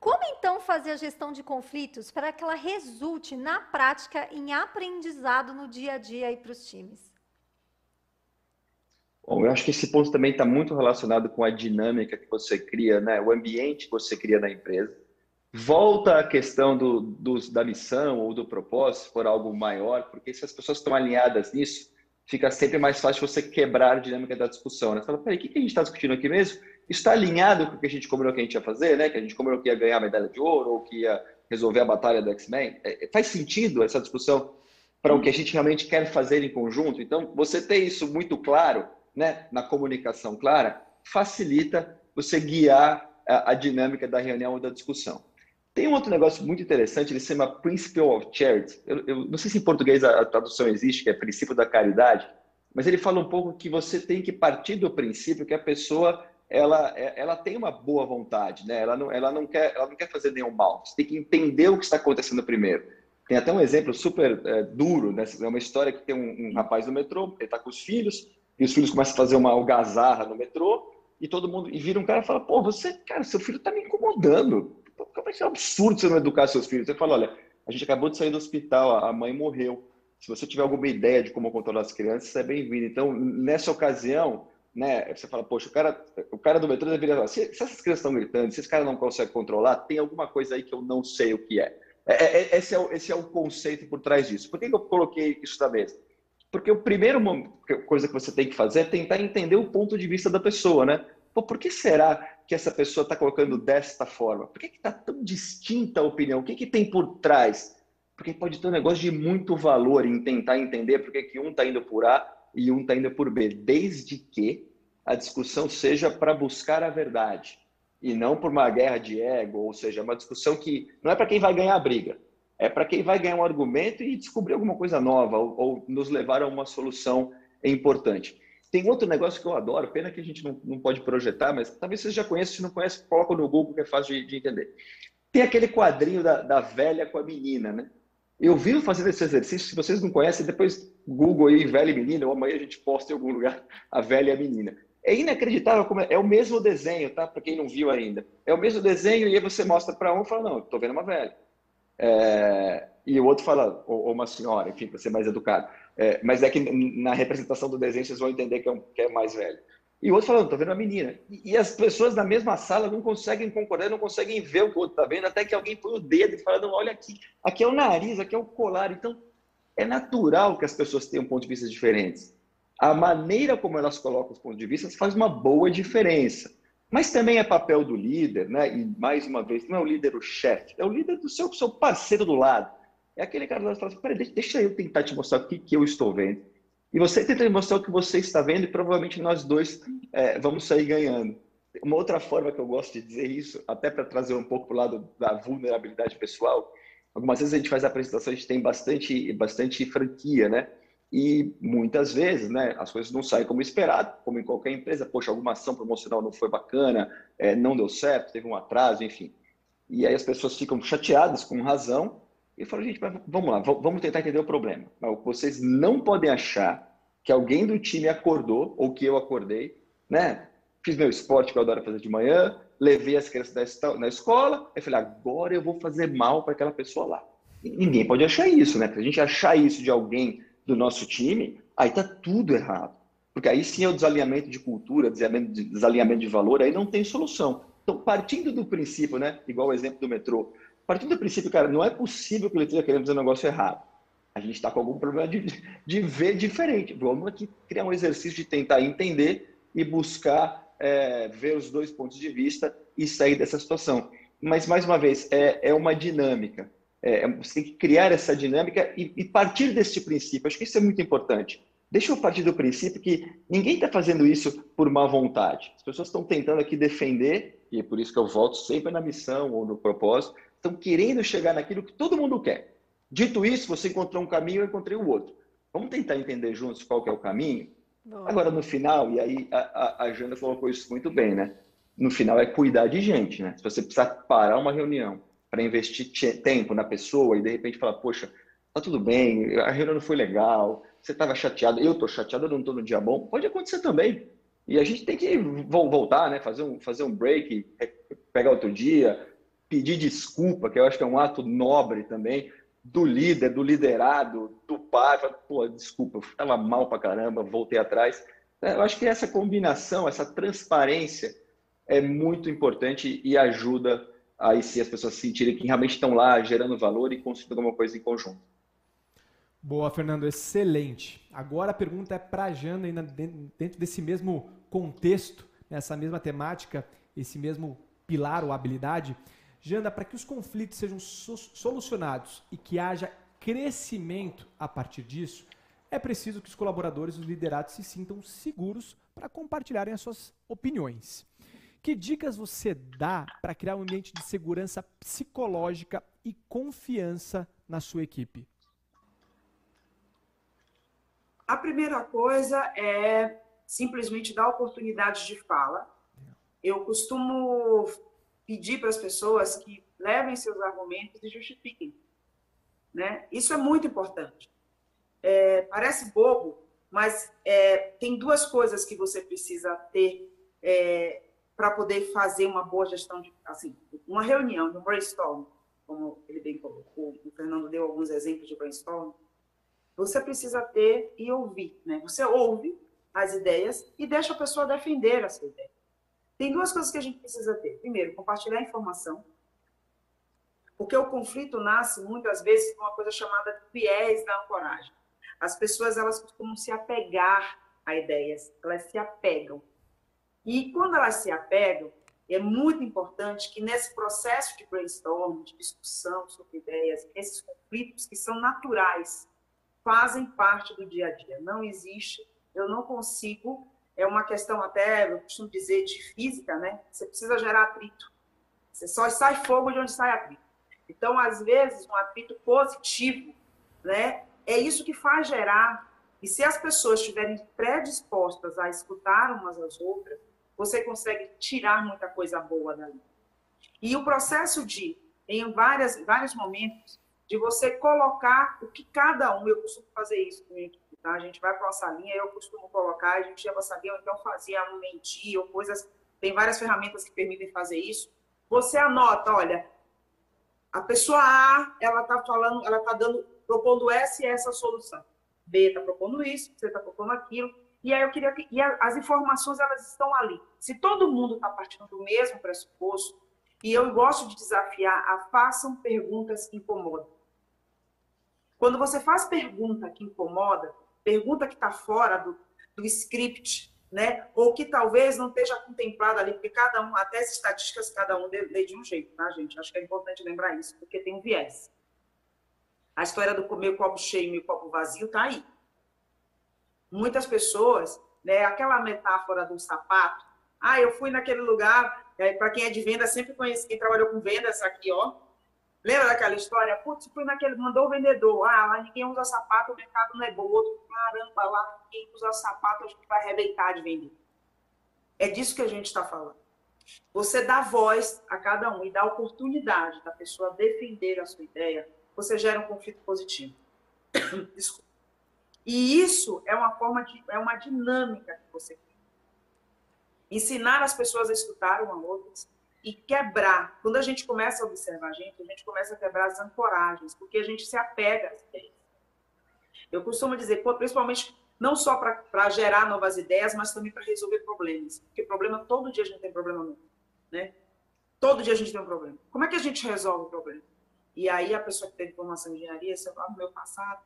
Como então fazer a gestão de conflitos para que ela resulte na prática em aprendizado no dia a dia aí para os times? Bom, eu acho que esse ponto também está muito relacionado com a dinâmica que você cria, né? o ambiente que você cria na empresa. Volta à questão do, do, da missão ou do propósito, se for algo maior, porque se as pessoas estão alinhadas nisso, fica sempre mais fácil você quebrar a dinâmica da discussão. Né? Você fala, peraí, o que a gente está discutindo aqui mesmo? Está alinhado com o que a gente combinou que a gente ia fazer, né? que a gente combinou que ia ganhar a medalha de ouro ou que ia resolver a batalha do X-Men? É, faz sentido essa discussão para o que a gente realmente quer fazer em conjunto? Então, você ter isso muito claro né, na comunicação clara, facilita você guiar a, a dinâmica da reunião ou da discussão. Tem um outro negócio muito interessante, ele se chama Principle of Charity. Eu, eu, não sei se em português a, tradução existe, que é princípio da caridade, mas ele fala um pouco que você tem que partir do princípio que a pessoa ela, é, ela tem uma boa vontade, né? ela, não, ela, não quer, ela não quer fazer nenhum mal. Você tem que entender o que está acontecendo primeiro. Tem até um exemplo super é, duro, né? é uma história que tem um, um rapaz no metrô, ele está com os filhos, e os filhos começam a fazer uma algazarra no metrô, e todo mundo, e vira um cara e fala, pô, você, cara, seu filho tá me incomodando. Como é que é absurdo você não educar seus filhos? Você fala, olha, a gente acabou de sair do hospital, a mãe morreu. Se você tiver alguma ideia de como controlar as crianças, é bem-vindo. Então, nessa ocasião, né, você fala, poxa, o cara, o cara do metrô deveria falar, se, se essas crianças estão gritando, se esse cara não consegue controlar, tem alguma coisa aí que eu não sei o que é. é, é, é esse, é o, esse é o conceito por trás disso. Por que, que eu coloquei isso na mesa? Porque o primeiro coisa que você tem que fazer é tentar entender o ponto de vista da pessoa, né? Pô, por que será que essa pessoa está colocando desta forma? Por que está tão distinta a opinião? O que, que tem por trás? Porque pode ter um negócio de muito valor em tentar entender por que, que um está indo por A e um está indo por B, desde que a discussão seja para buscar a verdade e não por uma guerra de ego, ou seja, uma discussão que não é para quem vai ganhar a briga, é para quem vai ganhar um argumento e descobrir alguma coisa nova ou, ou, nos levar a uma solução importante. Tem outro negócio que eu adoro, pena que a gente não, não pode projetar, mas talvez vocês já conheçam, se não conhece, coloca no Google que é fácil de, de entender. Tem aquele quadrinho da, da, velha com a menina, né? Eu vivo fazendo esse exercício, se vocês não conhecem, depois Google aí, velha e menina, ou amanhã a gente posta em algum lugar a velha e a menina. É inacreditável como é, é o mesmo desenho, tá? Para quem não viu ainda. É o mesmo desenho e aí você mostra para um e fala, não, estou vendo uma velha. É, e o outro fala, ou, uma senhora, enfim, para ser mais educado. É, mas é que na representação do desenho vocês vão entender que é, um, que é mais velho. E o outro falando, estou vendo a menina. E, e, as pessoas na mesma sala não conseguem concordar, não conseguem ver o que o outro está vendo, até que alguém põe o dedo e fala, não, olha aqui, aqui é o nariz, aqui é o colar. Então, é natural que as pessoas tenham pontos de vista diferentes. A maneira como elas colocam os pontos de vista faz uma boa diferença. Mas também é papel do líder, né? E mais uma vez, não é o líder o chefe, é o líder do seu, seu parceiro do lado. É aquele cara que fala assim, peraí, deixa, eu tentar te mostrar o que, que eu estou vendo. E você tenta mostrar o que você está vendo e provavelmente nós dois é, vamos sair ganhando. Uma outra forma que eu gosto de dizer isso, até para trazer um pouco para o lado da vulnerabilidade pessoal, algumas vezes a gente faz apresentação, a gente tem bastante, bastante franquia, né? E muitas vezes, né, as coisas não saem como esperado, como em qualquer empresa. Poxa, alguma ação promocional não foi bacana, é, não deu certo, teve um atraso, enfim. E aí as pessoas ficam chateadas, com razão, e falam, gente, vamos lá, vamos tentar entender o problema. Mas vocês não podem achar que alguém do time acordou, ou que eu acordei, né? Fiz meu esporte que eu adoro fazer de manhã, levei as crianças na escola, e falei, agora eu vou fazer mal para aquela pessoa lá. E ninguém pode achar isso, né? Se a gente achar isso de alguém do nosso time, aí está tudo errado. Porque aí sim é o desalinhamento de cultura, desalinhamento de, desalinhamento de valor, aí não tem solução. Então, partindo do princípio, né, igual o exemplo do metrô, partindo do princípio, cara, não é possível que ele esteja querendo fazer um negócio errado. A gente está com algum problema de, de ver diferente. Vamos aqui criar um exercício de tentar entender e buscar é, ver os dois pontos de vista e sair dessa situação. Mas, mais uma vez, é, é uma dinâmica. É, você tem que criar essa dinâmica e, e, partir desse princípio. Acho que isso é muito importante. Deixa eu partir do princípio que ninguém está fazendo isso por má vontade. As pessoas estão tentando aqui defender, e é por isso que eu volto sempre na missão ou no propósito, estão querendo chegar naquilo que todo mundo quer. Dito isso, você encontrou um caminho, eu encontrei o outro. Vamos tentar entender juntos qual é o caminho? Boa. Agora, no final, e aí a, a, a Jana colocou isso muito bem, né? No final é cuidar de gente, né? Se você precisar parar uma reunião para investir tempo na pessoa e de repente falar, poxa, tá tudo bem, a reunião não foi legal, você estava chateado, eu estou chateado, eu não estou no dia bom, pode acontecer também. E a gente tem que voltar, né? fazer, um, fazer um break, pegar outro dia, pedir desculpa, que eu acho que é um ato nobre também, do líder, do liderado, do pai, pô, desculpa, eu estava mal para caramba, voltei atrás. É, eu acho que essa combinação, essa transparência é muito importante e ajuda aí sim as pessoas se sentirem que realmente estão lá gerando valor e construindo alguma coisa em conjunto. Boa, Fernando, excelente. Agora a pergunta é para a Jana, dentro desse mesmo contexto, nessa mesma temática, esse mesmo pilar ou habilidade. Janda, para que os conflitos sejam solucionados e que haja crescimento a partir disso, é preciso que os colaboradores e os liderados se sintam seguros para compartilharem as suas opiniões. Que dicas você dá para criar um ambiente de segurança psicológica e confiança na sua equipe? A primeira coisa é simplesmente dar oportunidade de fala. Eu costumo pedir para as pessoas que levem seus argumentos e justifiquem. Né? Isso é muito importante. É, parece bobo, mas é, tem duas coisas que você precisa ter é, para poder fazer uma boa gestão de, assim, uma reunião, um brainstorm, como ele bem colocou, o Fernando deu alguns exemplos de brainstorm. Você precisa ter e ouvir, né? Você ouve as ideias e deixa a pessoa defender a sua ideia. Tem duas coisas que a gente precisa ter. Primeiro, compartilhar informação. Porque o conflito nasce muitas vezes com uma coisa chamada viés da ancoragem. As pessoas elas costumam se apegar a ideias, elas se apegam. E quando elas se apegam, é muito importante que nesse processo de brainstorm, de discussão sobre ideias, esses conflitos que são naturais, fazem parte do dia a dia. Não existe, eu não consigo é uma questão até, eu costumo dizer, de física, né? Você precisa gerar atrito. Você só sai fogo de onde sai atrito. Então, às vezes, um atrito positivo, né? É isso que faz gerar. E se as pessoas estiverem predispostas a escutar umas às outras, você consegue tirar muita coisa boa dali. E o processo de, em várias, vários momentos, de você colocar o que cada um, eu costumo fazer isso comigo, Tá? A gente vai para uma salinha, eu costumo colocar, a gente ia para a salinha, ou então fazia um mentir, ou coisas. Tem várias ferramentas que permitem fazer isso. Você anota, olha, a pessoa A, ela está falando, ela está dando, propondo essa e essa solução. B está propondo isso, C está propondo aquilo. E aí eu queria que. E as informações, elas estão ali. Se todo mundo está partindo do mesmo pressuposto, e eu gosto de desafiar a façam perguntas que incomodam. Quando você faz pergunta que incomoda, pergunta que está fora do, do script, né? Ou que talvez não esteja contemplada ali, porque cada um, até as estatísticas, cada um lê de um jeito, tá, gente? Acho que é importante lembrar isso, porque tem um viés. A história do comer copo cheio e copo vazio está aí. Muitas pessoas, né, aquela metáfora do sapato, ah, eu fui naquele lugar, é, para quem é de venda, sempre conhece quem trabalhou com vendas aqui, ó, Lembra daquela história? Putz, fui naquele, mandou o vendedor. Ah, lá ninguém usa sapato, o mercado não é bom. Outro, caramba, lá ninguém usa sapato, a gente vai arrebentar de vender. É disso que a gente está falando. Você dá voz a cada um e dá oportunidade da pessoa defender a sua ideia, você gera um conflito positivo. Desculpa. E isso é uma forma de, é uma dinâmica que você tem. Ensinar as pessoas a escutar uma outra, e quebrar. Quando a gente começa a observar a gente, a gente começa a quebrar as ancoragens, porque a gente se apega às ideias. Eu costumo dizer, principalmente não só para gerar novas ideias, mas também para resolver problemas. Porque problema, todo dia a gente tem problema novo, né? Todo dia a gente tem um problema. Como é que a gente resolve o problema? E aí a pessoa que tem formação em engenharia, você fala, no meu passado,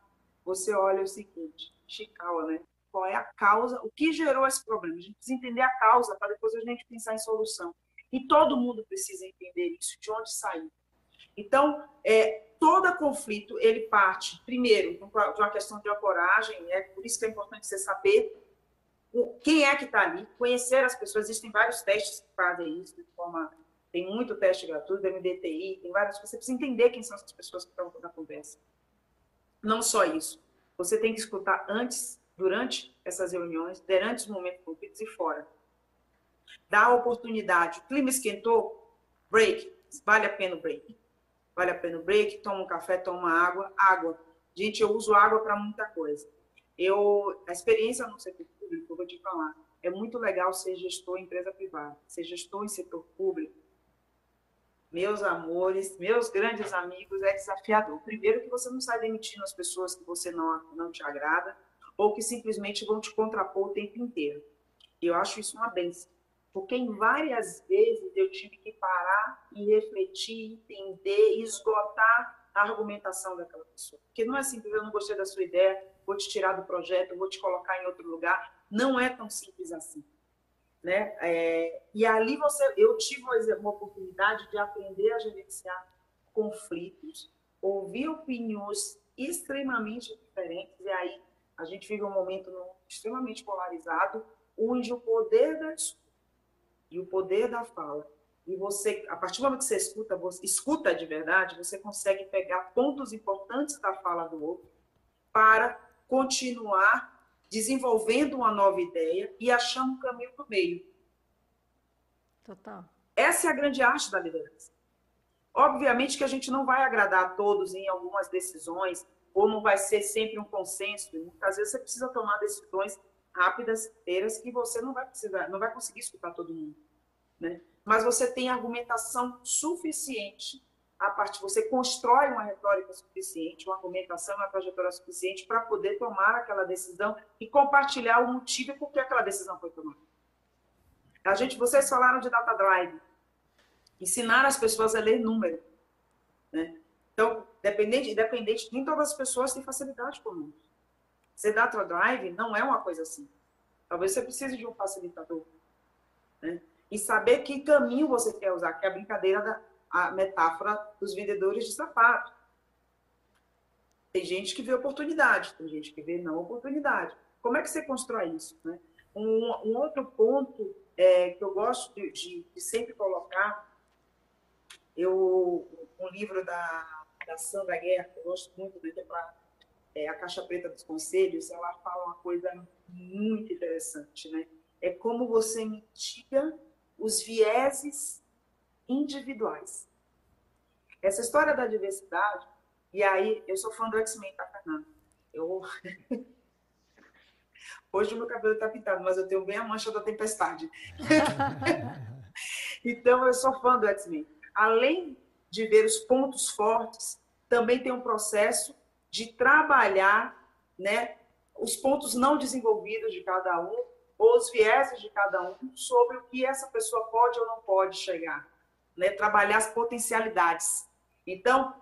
você olha o seguinte, Chicago, né? Qual é a causa, o que gerou esse problema? A gente precisa entender a causa para depois a gente pensar em solução. E todo mundo precisa entender isso, de onde saiu. Então, é, todo conflito, ele parte, primeiro, de uma questão de ancoragem, é por isso que é importante você saber quem é que está ali, conhecer as pessoas. Existem vários testes que fazem isso, de forma, tem muito teste gratuito, MDTI, tem várias Você precisa entender quem são essas pessoas que estão na conversa. Não só isso. Você tem que escutar antes, durante essas reuniões, durante os momentos conflitos e fora dá a oportunidade. O clima esquentou, break. Vale a pena o break. Vale a pena o break, toma um café, toma água. Água. Gente, eu uso água para muita coisa. Eu, a experiência no setor público, eu vou te falar, é muito legal ser gestor em empresa privada, ser gestor em setor público. meus amores, meus grandes amigos, é desafiador. Primeiro que você não sai demitindo as pessoas que você não, não te agrada, ou que simplesmente vão te contrapor o tempo inteiro. Eu acho isso uma benção. Porque em várias vezes eu tive que parar e refletir, entender, esgotar a argumentação daquela pessoa. Porque não é simples, eu não gostei da sua ideia, vou te tirar do projeto, vou te colocar em outro lugar. Não é tão simples assim. Né? É, e ali você, eu tive uma oportunidade de aprender a gerenciar conflitos, ouvir opiniões extremamente diferentes, e aí a gente vive um momento extremamente polarizado, onde o poder da e o poder da fala, e você, a partir do momento que você escuta, você escuta de verdade, você consegue pegar pontos importantes da fala do outro para continuar desenvolvendo uma nova ideia e achando um caminho do meio. Total. Essa é a grande arte da liderança. Obviamente que a gente não vai agradar a todos em algumas decisões, ou não vai ser sempre um consenso. Muitas vezes você precisa tomar decisões rápidas, inteiras, que você não vai precisar, não vai conseguir escutar todo mundo, né? Mas você tem argumentação suficiente a partir, você constrói uma retórica suficiente, uma argumentação, uma trajetória suficiente para poder tomar aquela decisão e compartilhar o motivo por que aquela decisão foi tomada. A gente, vocês falaram de data drive, ensinar as pessoas a ler número, né? Então, dependente, independente, nem todas as pessoas têm facilidade com números. Ser data drive não é uma coisa assim. Talvez você precise de um facilitador, né? E saber que caminho você quer usar, que é a brincadeira da, a metáfora dos vendedores de sapato. Tem gente que vê oportunidade, tem gente que vê não oportunidade. Como é que você constrói isso? Né? Um, um outro ponto é, que eu gosto de, de, de, sempre colocar, eu, um livro da, da Sandra Guerra, que eu gosto muito de para é, A Caixa Preta dos Conselhos, ela fala uma coisa muito interessante, né? É como você mitiga os vieses individuais. Essa história da diversidade, e aí eu sou fã do X-Men, tá, Fernanda? Eu... Hoje o meu cabelo está pintado, mas eu tenho bem a mancha da tempestade. então eu sou fã do X-Men. Além de ver os pontos fortes, também tem um processo de trabalhar né, os pontos não desenvolvidos de cada um, ou os vieses de cada um, sobre o que essa pessoa pode ou não pode chegar né, trabalhar as potencialidades. Então,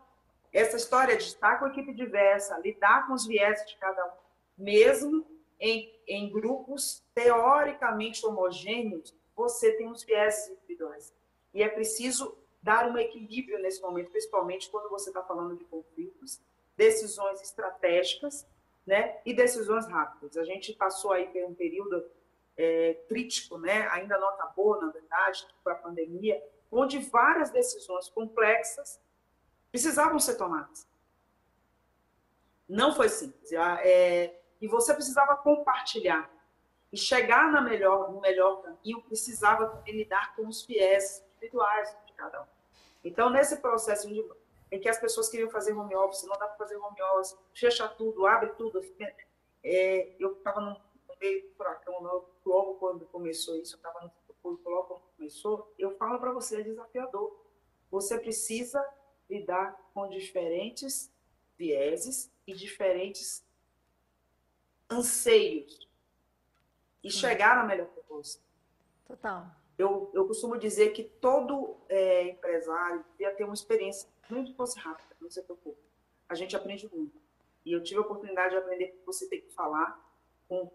essa história de estar com a equipe diversa, lidar com os viés de cada um, mesmo em, em grupos teoricamente homogêneos, você tem os viés individuais. E é preciso dar um equilíbrio nesse momento, principalmente quando você está falando de conflitos, decisões estratégicas né, e decisões rápidas. A gente passou aí por um período é, crítico, né, ainda não acabou, na verdade, com a pandemia, onde várias decisões complexas precisavam ser tomadas. Não foi simples. É, e você precisava compartilhar. E chegar na melhor, no melhor caminho, precisava lidar com os fiéis individuais de cada um. Então, nesse processo em que as pessoas queriam fazer home office, não dá para fazer home office, fecha tudo, abre tudo. É, eu estava no meio do furacão, logo quando começou isso, eu estava no logo quando começou, eu falo para você, é desafiador. Você precisa lidar com diferentes vieses e diferentes anseios e chegar na melhor proposta. Total. Eu, eu costumo dizer que todo é, empresário devia ter uma experiência, que fosse rápida, não se preocupe. A gente aprende muito. E eu tive a oportunidade de aprender que você tem que falar com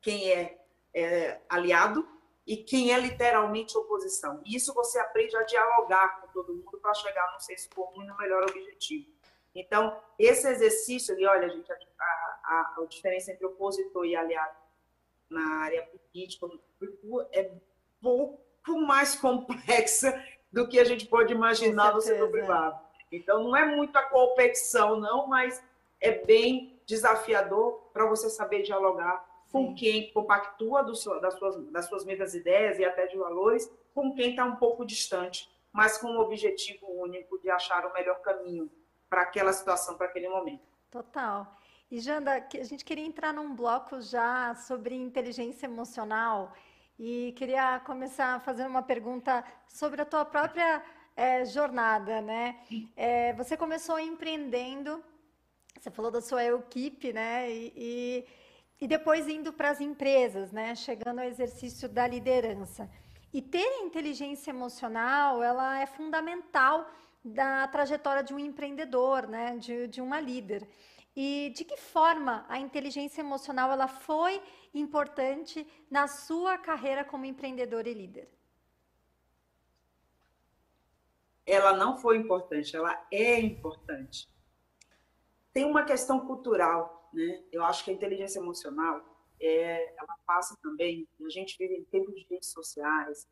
quem é, é aliado e quem é literalmente oposição. E isso você aprende a dialogar com todo mundo para chegar no senso comum e no melhor objetivo. Então, esse exercício ali, olha, gente, a, a, a diferença entre opositor e aliado na área política é pouco mais complexa do que a gente pode imaginar no setor privado. Então, não é muita competição, não, mas é bem desafiador para você saber dialogar com quem compactua do seu, das, suas, das suas mesmas ideias e até de valores, com quem está um pouco distante, mas com um objetivo único de achar o melhor caminho para aquela situação, para aquele momento. Total. E Janda, a gente queria entrar num bloco já sobre inteligência emocional e queria começar fazendo uma pergunta sobre a tua própria é, jornada, né? É, você começou empreendendo, você falou da sua equipe, né? E, e, e depois indo para as empresas, né? Chegando ao exercício da liderança. E ter inteligência emocional, ela é fundamental da trajetória de um empreendedor, né? De, de uma líder. E de que forma a inteligência emocional ela foi importante na sua carreira como empreendedor e líder? ela não foi importante, ela é importante. Tem uma questão cultural, né? Eu acho que a inteligência emocional, é, ela passa também, a gente vive em tempos de redes sociais,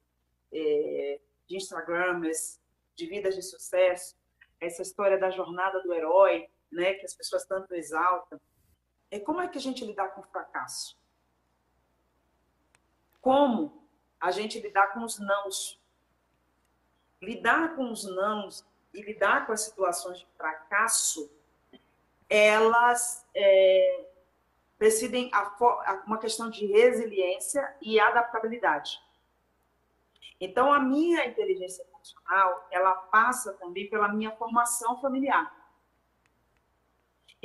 é, de Instagrams, de vidas de sucesso, essa história da jornada do herói, né, que as pessoas tanto exaltam. É como é que a gente lidar com o fracasso? Como a gente lidar com os nãos? lidar com os nãos e lidar com as situações de fracasso, elas é, decidem uma questão de resiliência e adaptabilidade. Então, a minha inteligência emocional, ela passa também pela minha formação familiar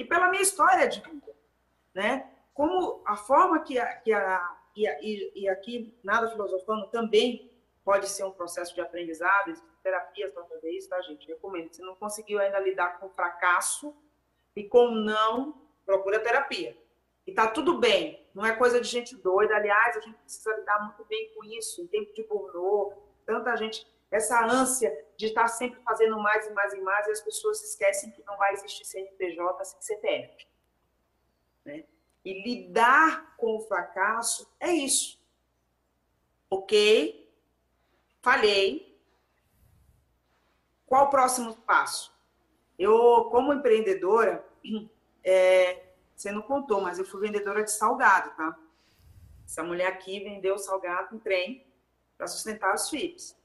e pela minha história de vida, né? Como a forma que a, que a e, e aqui nada filosofando também pode ser um processo de aprendizado, terapias para fazer isso, tá, gente? Recomendo. Se não conseguiu ainda lidar com fracasso e com não, procura terapia. E tá tudo bem, não é coisa de gente doida. Aliás, a gente precisa lidar muito bem com isso, em tempo de burnout, tanta gente, essa ânsia de estar sempre fazendo mais e mais e mais, e as pessoas esquecem que não vai existir CNPJ sem CPF. Né? E lidar com o fracasso é isso. Ok? falhei. Qual o próximo passo? Eu, como empreendedora, é, você não contou, mas eu fui vendedora de salgado, tá? Essa mulher aqui vendeu salgado em trem para sustentar os filhos.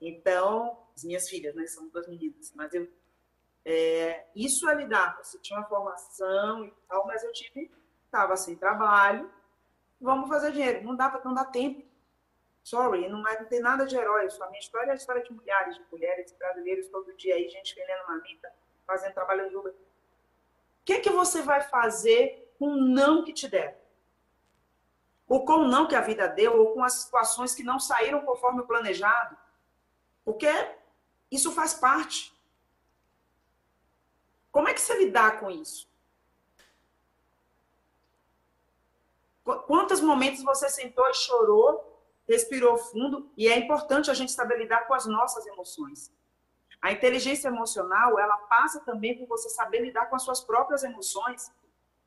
Então, as minhas filhas, né? São duas meninas, mas eu. É, isso é lidar. Você tinha uma formação e tal, mas eu tive, estava sem trabalho. Vamos fazer dinheiro. Não dá, não dá tempo. Sorry, não, vai, não tem nada de herói. A minha história é a história de mulheres, de mulheres brasileiras todo dia aí, gente vendendo marmita, fazendo trabalho de Uber. O que, que você vai fazer com o não que te der? Ou com o não que a vida deu, ou com as situações que não saíram conforme o planejado? Porque isso faz parte. Como é que você lidar com isso? Quantos momentos você sentou e chorou respirou fundo e é importante a gente saber lidar com as nossas emoções. A inteligência emocional, ela passa também por você saber lidar com as suas próprias emoções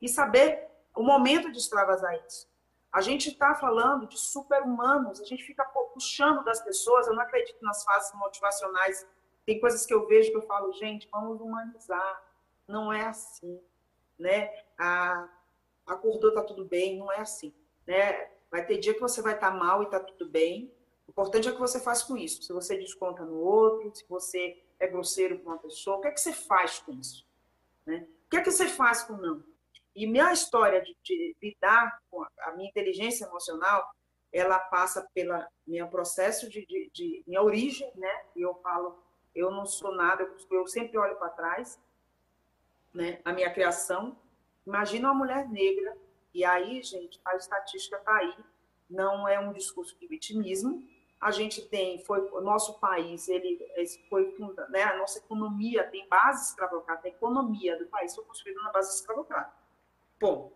e saber o momento de extravasar isso. A gente está falando de super-humanos, a gente fica puxando das pessoas, eu não acredito nas fases motivacionais. Tem coisas que eu vejo que eu falo, gente, vamos humanizar. Não é assim, né? A, acordou, tá tudo bem, não é assim, né? Vai ter dia que você vai estar tá mal e está tudo bem. O importante é o que você faz com isso. Se você desconta no outro, se você é grosseiro com uma pessoa, o que é que você faz com isso? Né? O que é que você faz com não? E minha história de, de lidar com a minha inteligência emocional, ela passa pela meu processo de, de, de, minha origem, né? E eu falo, eu não sou nada, eu, eu sempre olho para trás, né? A minha criação. Imagina uma mulher negra e aí, gente, a estatística está aí, não é um discurso de vitimismo. A gente tem, foi o nosso país, ele foi, né, a nossa economia tem base escravocrata, a economia do país foi construída na base escravocrata. Bom,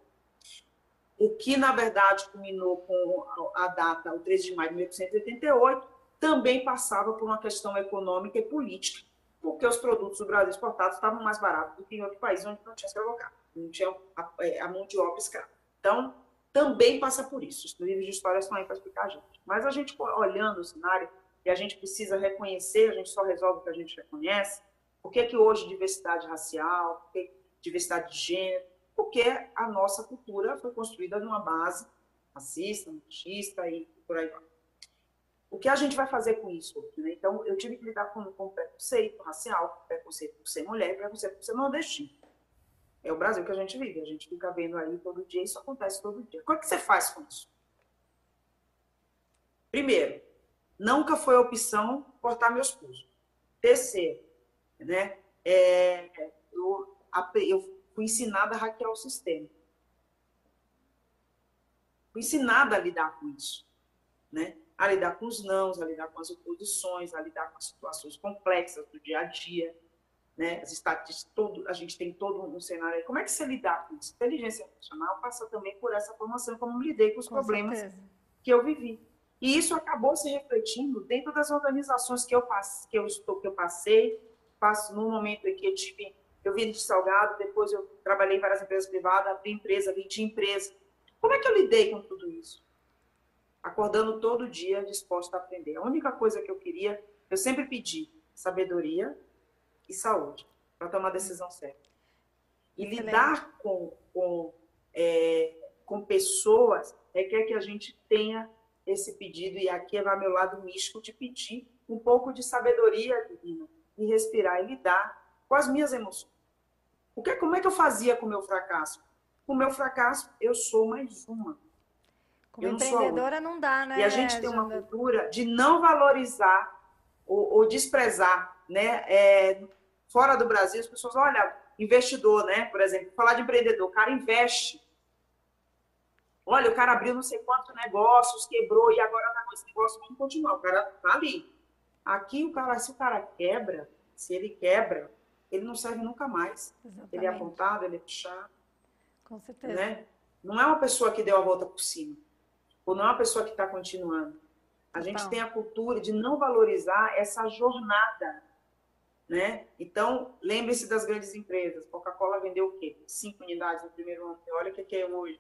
o que na verdade culminou com a data, o 13 de maio de 1888, também passava por uma questão econômica e política, porque os produtos do Brasil exportados estavam mais baratos do que em outro país onde não tinha escravocrata, não tinha a, é, a mão de obra escrava. Então, também passa por isso. Os livros de história estão aí para explicar a gente. Mas a gente, olhando o cenário, e a gente precisa reconhecer, a gente só resolve o que a gente reconhece, por que, que hoje diversidade racial, diversidade de gênero? Porque a nossa cultura foi construída numa base racista, machista e por aí vai. O que a gente vai fazer com isso? Né? Então, eu tive que lidar com, com preconceito racial, preconceito por ser mulher, preconceito por ser nordestino. É o Brasil que a gente vive. A gente fica vendo aí todo dia, isso acontece todo dia. O que, é que você faz com isso? Primeiro, nunca foi opção cortar meus pulsos. Terceiro, né? É, eu, eu fui ensinada a hackear o sistema. Fui ensinada a lidar com isso, né? A lidar com os nãos, a lidar com as oposições, a lidar com as situações complexas do dia a dia, né? As estatísticas, todo, a gente tem todo um cenário. Como é que você lidar com isso? Inteligência emocional passa também por essa formação, como lidei com os com problemas certeza. que eu vivi. E isso acabou se refletindo dentro das organizações que eu, passe, que eu estou, que eu passei, passo no momento em que eu tive, eu vim de Salgado, depois eu trabalhei em várias empresas privadas, abri empresa, vendi empresa. Como é que eu lidei com tudo isso? Acordando todo dia disposta a aprender. A única coisa que eu queria, eu sempre pedi sabedoria e saúde para tomar a decisão certa. E Excelente. lidar com, com, é, com pessoas requer que a gente tenha esse pedido, e aqui vai meu lado místico de pedir um pouco de sabedoria divina e respirar e lidar com as minhas emoções. O que, como é que eu fazia com o meu fracasso? Com o meu fracasso, eu sou mais uma. Como eu empreendedora não, não dá, né? E a gente tem uma cultura de não valorizar ou, ou desprezar, né? É, fora do Brasil, as pessoas, olha, investidor, né? Por exemplo, falar de empreendedor, o cara investe Olha, o cara abriu não sei quantos negócios, quebrou e agora tá com esse negócio, vamos continuar. O cara tá ali. Aqui, o cara, se o cara quebra, se ele quebra, ele não serve nunca mais. Exatamente. Ele é apontado, ele é puxado. Com certeza. Né? Não é uma pessoa que deu a volta por cima. Ou não é uma pessoa que está continuando. A gente tem a cultura de não valorizar essa jornada. Né? Então, lembre-se das grandes empresas. Coca-Cola vendeu o quê? Cinco unidades no primeiro ano. Olha o que é hoje.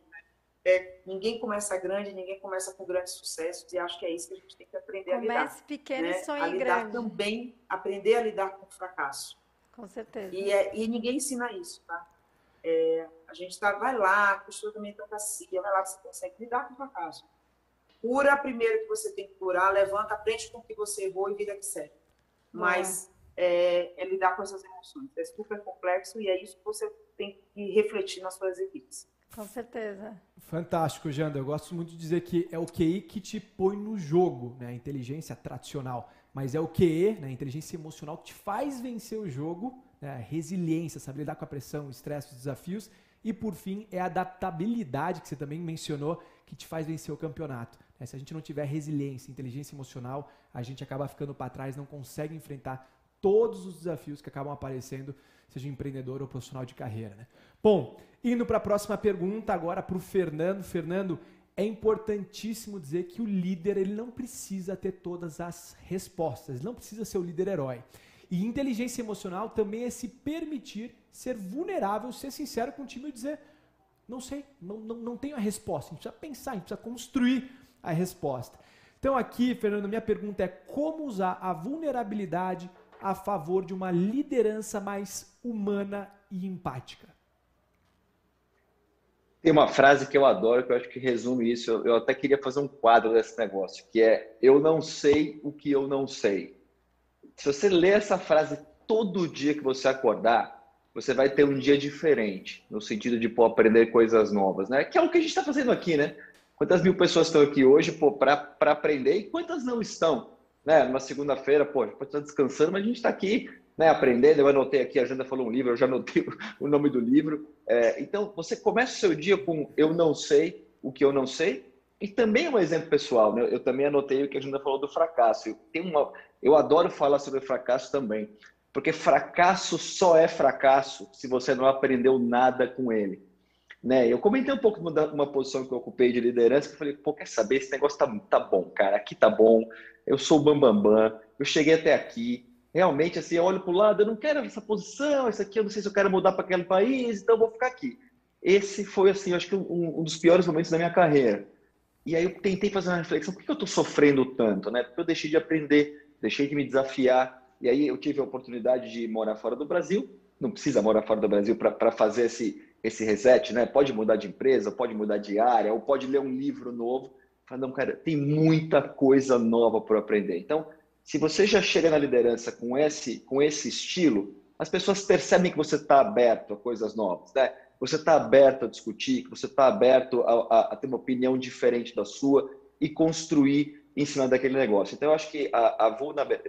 É, ninguém começa grande, ninguém começa com grandes sucessos, e acho que é isso que a gente tem que aprender Comece a lidar. Comece pequeno né? e sonhe grande. também, aprender a lidar com o fracasso. Com certeza. E, é, e ninguém ensina isso, tá? É, a gente tá, vai lá, costura da meritocracia, vai lá que você consegue lidar com o fracasso. Cura primeiro que você tem que curar, levanta, aprende com o que você errou e vida que segue. Mas é, é lidar com essas emoções. É super complexo e é isso que você tem que refletir nas suas equipes. Com certeza. Fantástico, Janda. Eu gosto muito de dizer que é o QI que te põe no jogo, né? A inteligência tradicional. Mas é o QE, né? inteligência emocional, que te faz vencer o jogo, né? resiliência, saber lidar com a pressão, o estresse, os desafios. E por fim, é a adaptabilidade, que você também mencionou, que te faz vencer o campeonato. Né? Se a gente não tiver resiliência, inteligência emocional, a gente acaba ficando para trás, não consegue enfrentar todos os desafios que acabam aparecendo, seja empreendedor ou profissional de carreira. Né? Bom, indo para a próxima pergunta agora para o Fernando. Fernando, é importantíssimo dizer que o líder ele não precisa ter todas as respostas, não precisa ser o líder herói. E inteligência emocional também é se permitir ser vulnerável, ser sincero contigo e dizer: não sei, não, não, não tenho a resposta. A gente precisa pensar, a gente precisa construir a resposta. Então, aqui, Fernando, minha pergunta é: como usar a vulnerabilidade a favor de uma liderança mais humana e empática? Tem uma frase que eu adoro, que eu acho que resume isso. Eu, eu até queria fazer um quadro desse negócio, que é: Eu não sei o que eu não sei. Se você ler essa frase todo dia que você acordar, você vai ter um dia diferente, no sentido de pô, aprender coisas novas, né? Que é o que a gente está fazendo aqui, né? Quantas mil pessoas estão aqui hoje para aprender e quantas não estão? Né? Numa segunda-feira, pô, pode estar descansando, mas a gente está aqui né, aprendendo. Eu anotei aqui, a Janda falou um livro, eu já anotei o nome do livro. É, então, você começa o seu dia com eu não sei o que eu não sei. E também é um exemplo pessoal, né? Eu também anotei o que a Janda falou do fracasso. Eu, uma, eu adoro falar sobre fracasso também, porque fracasso só é fracasso se você não aprendeu nada com ele. Né? Eu comentei um pouco de uma posição que eu ocupei de liderança, que eu falei, pô, quer saber, esse negócio tá, tá bom, cara, aqui tá bom, eu sou o bambambam, bam, bam, eu cheguei até aqui, realmente, assim, eu olho para o lado, eu não quero essa posição, isso aqui, eu não sei se eu quero mudar para aquele país, então eu vou ficar aqui. Esse foi, assim, acho que um, um, dos piores momentos da minha carreira. E aí eu tentei fazer uma reflexão, por que eu estou sofrendo tanto, né? Porque eu deixei de aprender, deixei de me desafiar, e aí eu tive a oportunidade de morar fora do Brasil, não precisa morar fora do Brasil para fazer esse, esse reset, né? Pode mudar de empresa, pode mudar de área, ou pode ler um livro novo. Falei, não, cara, tem muita coisa nova para aprender. Então, se você já chega na liderança com esse, com esse estilo, as pessoas percebem que você está aberto a coisas novas, né? Você está aberto a discutir, que você está aberto a, a, a, ter uma opinião diferente da sua e construir em cima daquele negócio. Então, eu acho que a, a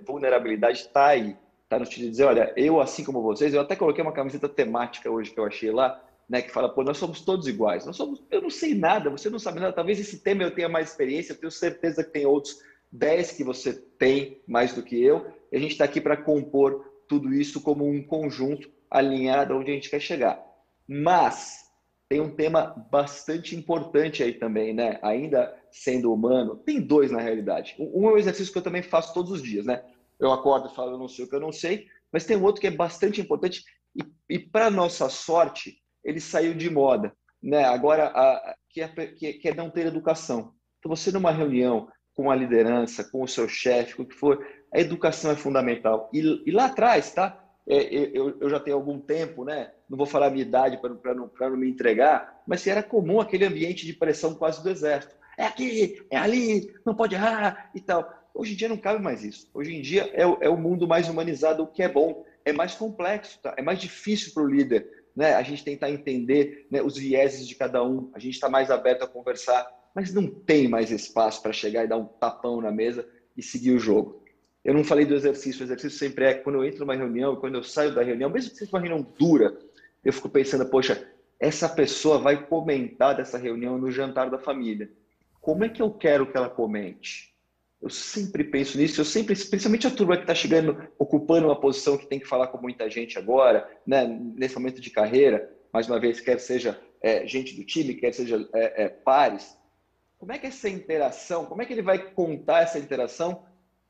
vulnerabilidade está aí. tá no sentido de dizer, olha, eu assim como vocês, eu até coloquei uma camiseta temática hoje que eu achei lá, né, que fala, pô, nós somos todos iguais. Nós somos, eu não sei nada, você não sabe nada. Talvez esse tema eu tenha mais experiência, eu tenho certeza que tem outros 10 que você tem mais do que eu. E a gente está aqui para compor tudo isso como um conjunto alinhado onde a gente quer chegar. Mas tem um tema bastante importante aí também, né? Ainda sendo humano, tem dois na realidade. Um é um exercício que eu também faço todos os dias, né? Eu acordo e falo, eu não sei o que eu não sei, mas tem um outro que é bastante importante e, e para nossa sorte, ele saiu de moda, né? Agora, a, que, é, que é não ter educação. Então, você numa reunião com a liderança, com o seu chefe, com o que for, a educação é fundamental. E, e lá atrás, tá? É, eu, eu, já tenho algum tempo, né? Não vou falar a minha idade para não, não me entregar, mas era comum aquele ambiente de pressão quase do exército. É aqui, é ali, não pode errar e tal. Hoje em dia não cabe mais isso. Hoje em dia é, é o mundo mais humanizado, o que é bom. É mais complexo, tá? É mais difícil para o líder, né? A gente tentar entender né, os vieses de cada um. A gente está mais aberto a conversar mas não tem mais espaço para chegar e dar um tapão na mesa e seguir o jogo. Eu não falei do exercício, o exercício sempre é quando eu entro numa reunião, quando eu saio da reunião, mesmo que seja uma reunião dura, eu fico pensando, poxa, essa pessoa vai comentar dessa reunião no jantar da família. Como é que eu quero que ela comente? Eu sempre penso nisso, eu sempre, principalmente a turma que está chegando, ocupando uma posição que tem que falar com muita gente agora, né, nesse momento de carreira, mais uma vez, quer seja é, gente do time, quer seja é, é, pares, como é que essa interação, como é que ele vai contar essa interação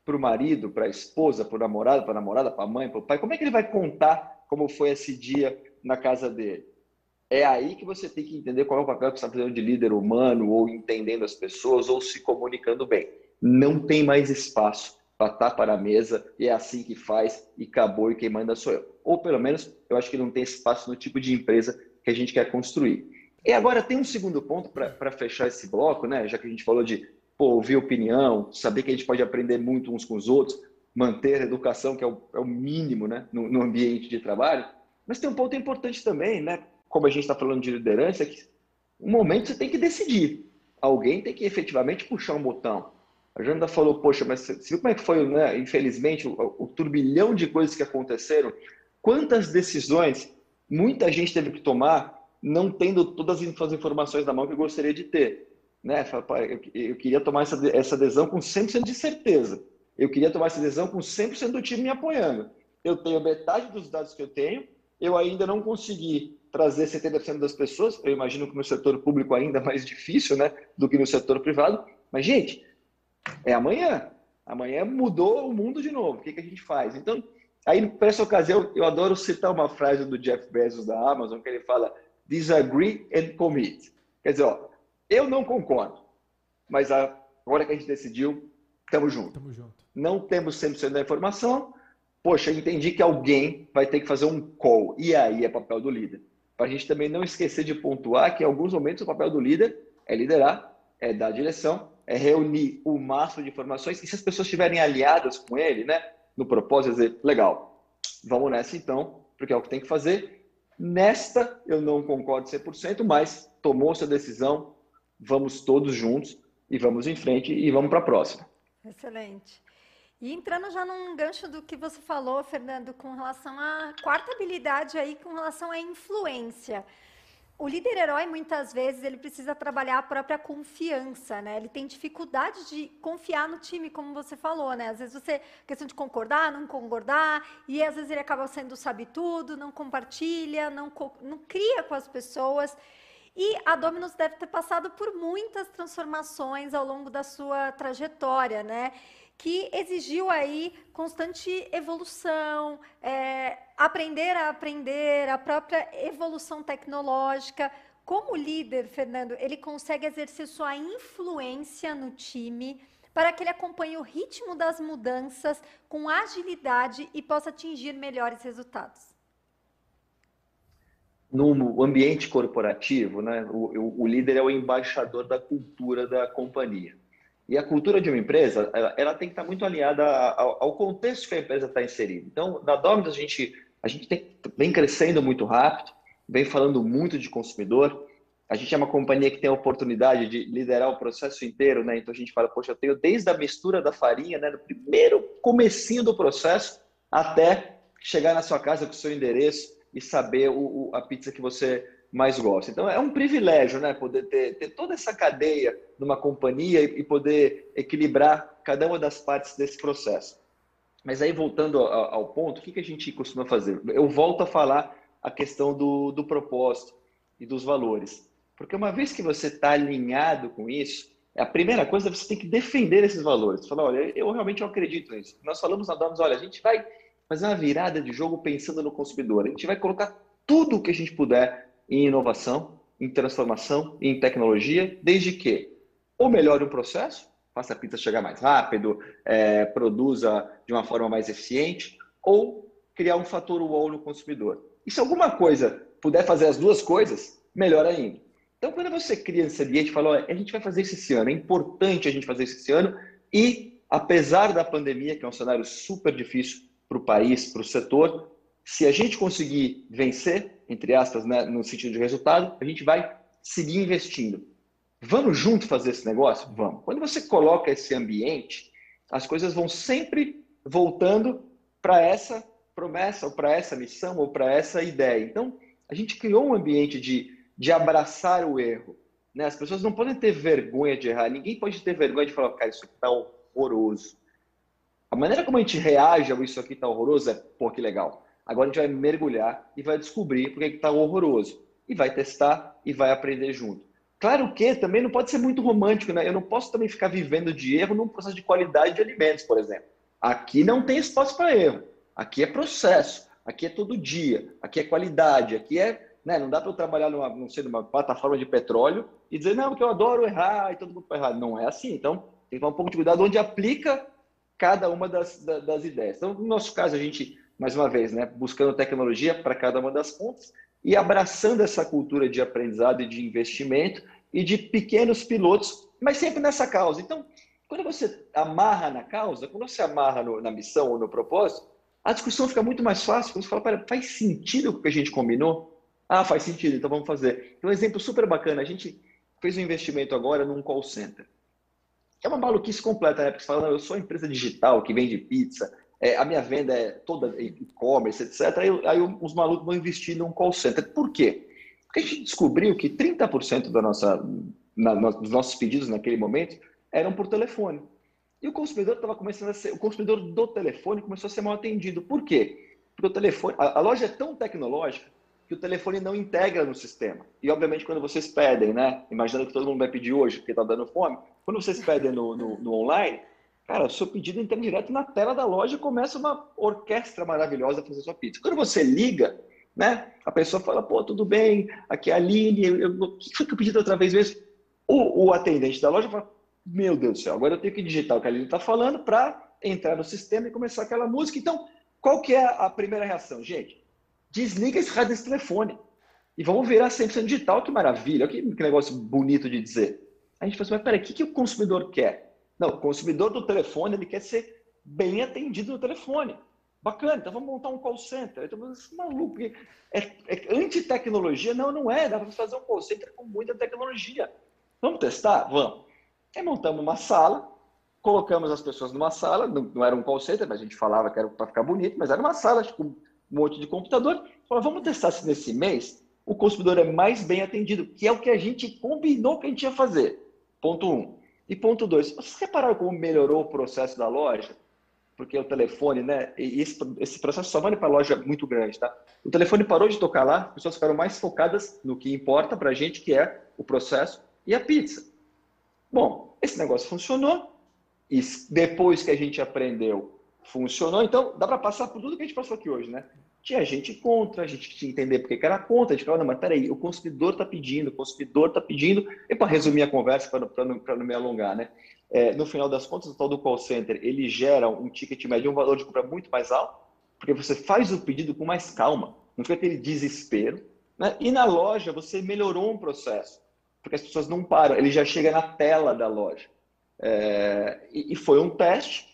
para o marido, para a esposa, para o namorado, para a namorada, para a mãe, para o pai? Como é que ele vai contar como foi esse dia na casa dele? É aí que você tem que entender qual é o papel que você está fazendo de líder humano, ou entendendo as pessoas, ou se comunicando bem. Não tem mais espaço para estar para a mesa e é assim que faz e acabou e quem manda sou eu. Ou pelo menos eu acho que não tem espaço no tipo de empresa que a gente quer construir. E agora tem um segundo ponto para fechar esse bloco, né? Já que a gente falou de pô, ouvir opinião, saber que a gente pode aprender muito uns com os outros, manter a educação, que é o, é o mínimo né? No, no, ambiente de trabalho. Mas tem um ponto importante também, né? Como a gente está falando de liderança, é que um momento você tem que decidir. Alguém tem que efetivamente puxar um botão. A Janda falou, poxa, mas você viu como é que foi, né? Infelizmente, o, o turbilhão de coisas que aconteceram? Quantas decisões muita gente teve que tomar não tendo todas as informações na mão que eu gostaria de ter. Né? Eu queria tomar essa, adesão com 100% de certeza. Eu queria tomar essa adesão com 100% do time me apoiando. Eu tenho metade dos dados que eu tenho, eu ainda não consegui trazer 70% das pessoas, eu imagino que no setor público ainda é mais difícil né, do que no setor privado, mas, gente, é amanhã. Amanhã mudou o mundo de novo. O que, que a gente faz? Então, aí, para essa ocasião, eu adoro citar uma frase do Jeff Bezos da Amazon, que ele fala: disagree and commit. Quer dizer, ó, eu não concordo, mas agora que a gente decidiu, estamos juntos. Tamo junto. Não temos 100% da informação, poxa, entendi que alguém vai ter que fazer um call. E aí é papel do líder. Para a gente também não esquecer de pontuar que em alguns momentos o papel do líder é liderar, é dar direção, é reunir o máximo de informações. E se as pessoas estiverem aliadas com ele, né, no propósito, dizer, legal, vamos nessa então, porque é o que tem que fazer. Nesta, eu não concordo 100%, mas tomou sua decisão, vamos todos juntos e vamos em frente e vamos para a próxima. Excelente. E entrando já num gancho do que você falou, Fernando, com relação à quarta habilidade aí, com relação à influência o líder herói muitas vezes ele precisa trabalhar a própria confiança, né? Ele tem dificuldade de confiar no time, como você falou, né? Às vezes você questão de concordar, não concordar, e às vezes ele acaba sendo sabe tudo, não compartilha, não, não cria com as pessoas. E a Dominus deve ter passado por muitas transformações ao longo da sua trajetória, né? Que exigiu aí constante evolução, é, aprender a aprender, a própria evolução tecnológica. Como líder, Fernando, ele consegue exercer sua influência no time para que ele acompanhe o ritmo das mudanças com agilidade e possa atingir melhores resultados? No ambiente corporativo, né, o, o, o líder é o embaixador da cultura da companhia. E a cultura de uma empresa, ela, ela tem que estar muito alinhada ao, ao, contexto que a empresa está inserida. Então, na Dominus, a gente, a gente tem, vem crescendo muito rápido, vem falando muito de consumidor. A gente é uma companhia que tem a oportunidade de liderar o processo inteiro, né? Então, a gente fala, poxa, eu tenho desde a mistura da farinha, né, no primeiro comecinho do processo, até chegar na sua casa com o seu endereço e saber o, o, a pizza que você mais gosta. Então é um privilégio, né? Poder ter, ter toda essa cadeia numa companhia e, e, poder equilibrar cada uma das partes desse processo. Mas aí, voltando ao, ao ponto, o que, que a gente costuma fazer? Eu volto a falar a questão do, do propósito e dos valores. Porque uma vez que você está alinhado com isso, a primeira coisa você tem que defender esses valores. Falar, olha, eu realmente acredito nisso. Nós falamos na Domus, olha, a gente vai fazer uma virada de jogo pensando no consumidor. A gente vai colocar tudo o que a gente puder em inovação, em transformação, em tecnologia, desde que ou melhore o processo, faça a pizza chegar mais rápido, é, produza de uma forma mais eficiente, ou criar um fator wall no consumidor. E se alguma coisa puder fazer as duas coisas, melhor ainda. Então, quando você cria esse ambiente e fala, olha, a gente vai fazer isso esse ano, é importante a gente fazer isso esse ano, e apesar da pandemia, que é um cenário super difícil para o país, para o setor, se a gente conseguir vencer, entre aspas, né, no sentido de resultado, a gente vai seguir investindo. Vamos junto fazer esse negócio? Vamos. Quando você coloca esse ambiente, as coisas vão sempre voltando para essa promessa, ou para essa missão, ou para essa ideia. Então, a gente criou um ambiente de, de abraçar o erro. Né? As pessoas não podem ter vergonha de errar. Ninguém pode ter vergonha de falar, cara, isso aqui está horroroso. A maneira como a gente reage ao isso aqui está horroroso é, pô, que legal. Agora a gente vai mergulhar e vai descobrir por que está horroroso. E vai testar e vai aprender junto. Claro que também não pode ser muito romântico, né? Eu não posso também ficar vivendo de erro num processo de qualidade de alimentos, por exemplo. Aqui não tem espaço para erro. Aqui é processo. Aqui é todo dia. Aqui é qualidade. Aqui é. Né? Não dá para eu trabalhar numa, não sei, numa plataforma de petróleo e dizer, não, porque eu adoro errar e todo mundo vai errar. Não é assim. Então, tem que tomar um pouco de cuidado onde aplica cada uma das, das ideias. Então, no nosso caso, a gente mais uma vez, né, buscando tecnologia para cada uma das pontas e abraçando essa cultura de aprendizado e de investimento e de pequenos pilotos, mas sempre nessa causa. Então, quando você amarra na causa, quando você amarra no, na missão ou no propósito, a discussão fica muito mais fácil. Quando você fala, faz sentido o que a gente combinou? Ah, faz sentido, então vamos fazer. Um exemplo super bacana, a gente fez um investimento agora num call center. É uma maluquice completa, né? Porque você fala, eu sou uma empresa digital que vende pizza, é, a minha venda é toda e-commerce, etc. Aí, aí os malucos vão investir num call center. Por quê? Porque a gente descobriu que 30% da nossa, na, dos nossos pedidos naquele momento eram por telefone. E o consumidor estava começando a ser, o consumidor do telefone começou a ser mal atendido. Por quê? Porque o telefone, a, a loja é tão tecnológica que o telefone não integra no sistema. E obviamente quando vocês pedem, né? Imaginando que todo mundo vai pedir hoje porque está dando fome, quando vocês pedem no, no, no online, Cara, o seu pedido entra direto na tela da loja e começa uma orquestra maravilhosa a fazer sua pizza. Quando você liga, né, a pessoa fala, pô, tudo bem, aqui é a Aline, o que foi que eu pedi outra vez mesmo? O, o, atendente da loja fala, meu Deus do céu, agora eu tenho que digitar o que a Aline está falando para entrar no sistema e começar aquela música. Então, qual que é a primeira reação? Gente, desliga esse rádio desse telefone e vamos virar 100% digital, que maravilha, que, que negócio bonito de dizer. A gente fala assim, mas peraí, o que, que o consumidor quer? Não, o consumidor do telefone ele quer ser bem atendido no telefone. Bacana, então vamos montar um call center. Eu tô maluco, é, é anti-tecnologia? Não, não é. Dá para fazer um call center com muita tecnologia. Vamos testar? Vamos. Aí montamos uma sala, colocamos as pessoas numa sala, não, não era um call center, mas a gente falava que era para ficar bonito, mas era uma sala com um monte de computador. Falei, vamos testar se nesse mês o consumidor é mais bem atendido, que é o que a gente combinou que a gente ia fazer. Ponto um. E ponto dois, vocês repararam como melhorou o processo da loja? Porque o telefone, né? Esse, esse processo só vale para loja muito grande, tá? O telefone parou de tocar lá, as pessoas ficaram mais focadas no que importa para a gente, que é o processo e a pizza. Bom, esse negócio funcionou, e depois que a gente aprendeu, funcionou. Então, dá para passar por tudo que a gente passou aqui hoje, né? Tinha gente contra, a gente tinha que entender porque que era contra, a gente falava, não, mas peraí, o consumidor está pedindo, o consumidor está pedindo, e para resumir a conversa, para não, não me alongar, né? É, no final das contas, o tal do call center, ele gera um ticket médio, um valor de compra muito mais alto, porque você faz o pedido com mais calma, não fica aquele desespero, né? E na loja, você melhorou um processo, porque as pessoas não param, ele já chega na tela da loja. É, e, e foi um teste,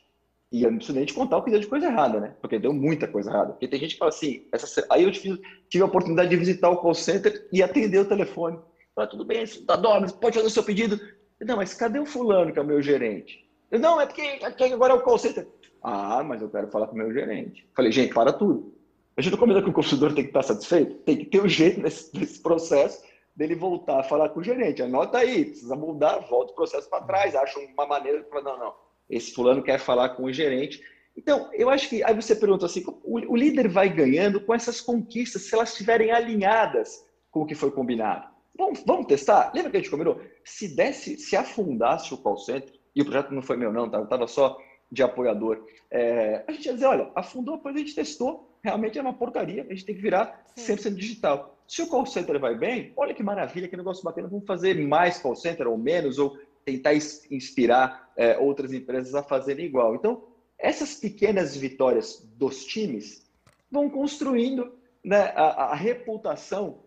e eu não preciso nem te contar o que deu de coisa errada, né? Porque deu muita coisa errada. Porque tem gente que fala assim, essa... aí eu tive, tive a oportunidade de visitar o call center e atender o telefone. Fala, tudo bem, tá dó, pode fazer o seu pedido. não, mas cadê o fulano que é o meu gerente? Eu, não, é porque agora é o call center. Ah, mas eu quero falar com o meu gerente. Falei, gente, para tudo. A gente não combina que o consumidor tem que estar satisfeito? Tem que ter um jeito nesse, nesse processo dele voltar a falar com o gerente. Anota aí, precisa mudar, volta o processo para trás, acha uma maneira para não, não. Esse fulano quer falar com o gerente. Então, eu acho que aí você pergunta assim, o, o líder vai ganhando com essas conquistas se elas estiverem alinhadas com o que foi combinado. Vamos, vamos testar? Lembra que a gente combinou? Se desse, se afundasse o call center, e o projeto não foi meu não, tá? estava só de apoiador, é, a gente ia dizer, olha, afundou, depois a gente testou, realmente é uma porcaria, a gente tem que virar Sim. 100% digital. Se o call center vai bem, olha que maravilha, que negócio bacana, vamos fazer mais call center ou menos, ou tentar inspirar é, outras empresas a fazerem igual. Então, essas pequenas vitórias dos times vão construindo né, a, a reputação,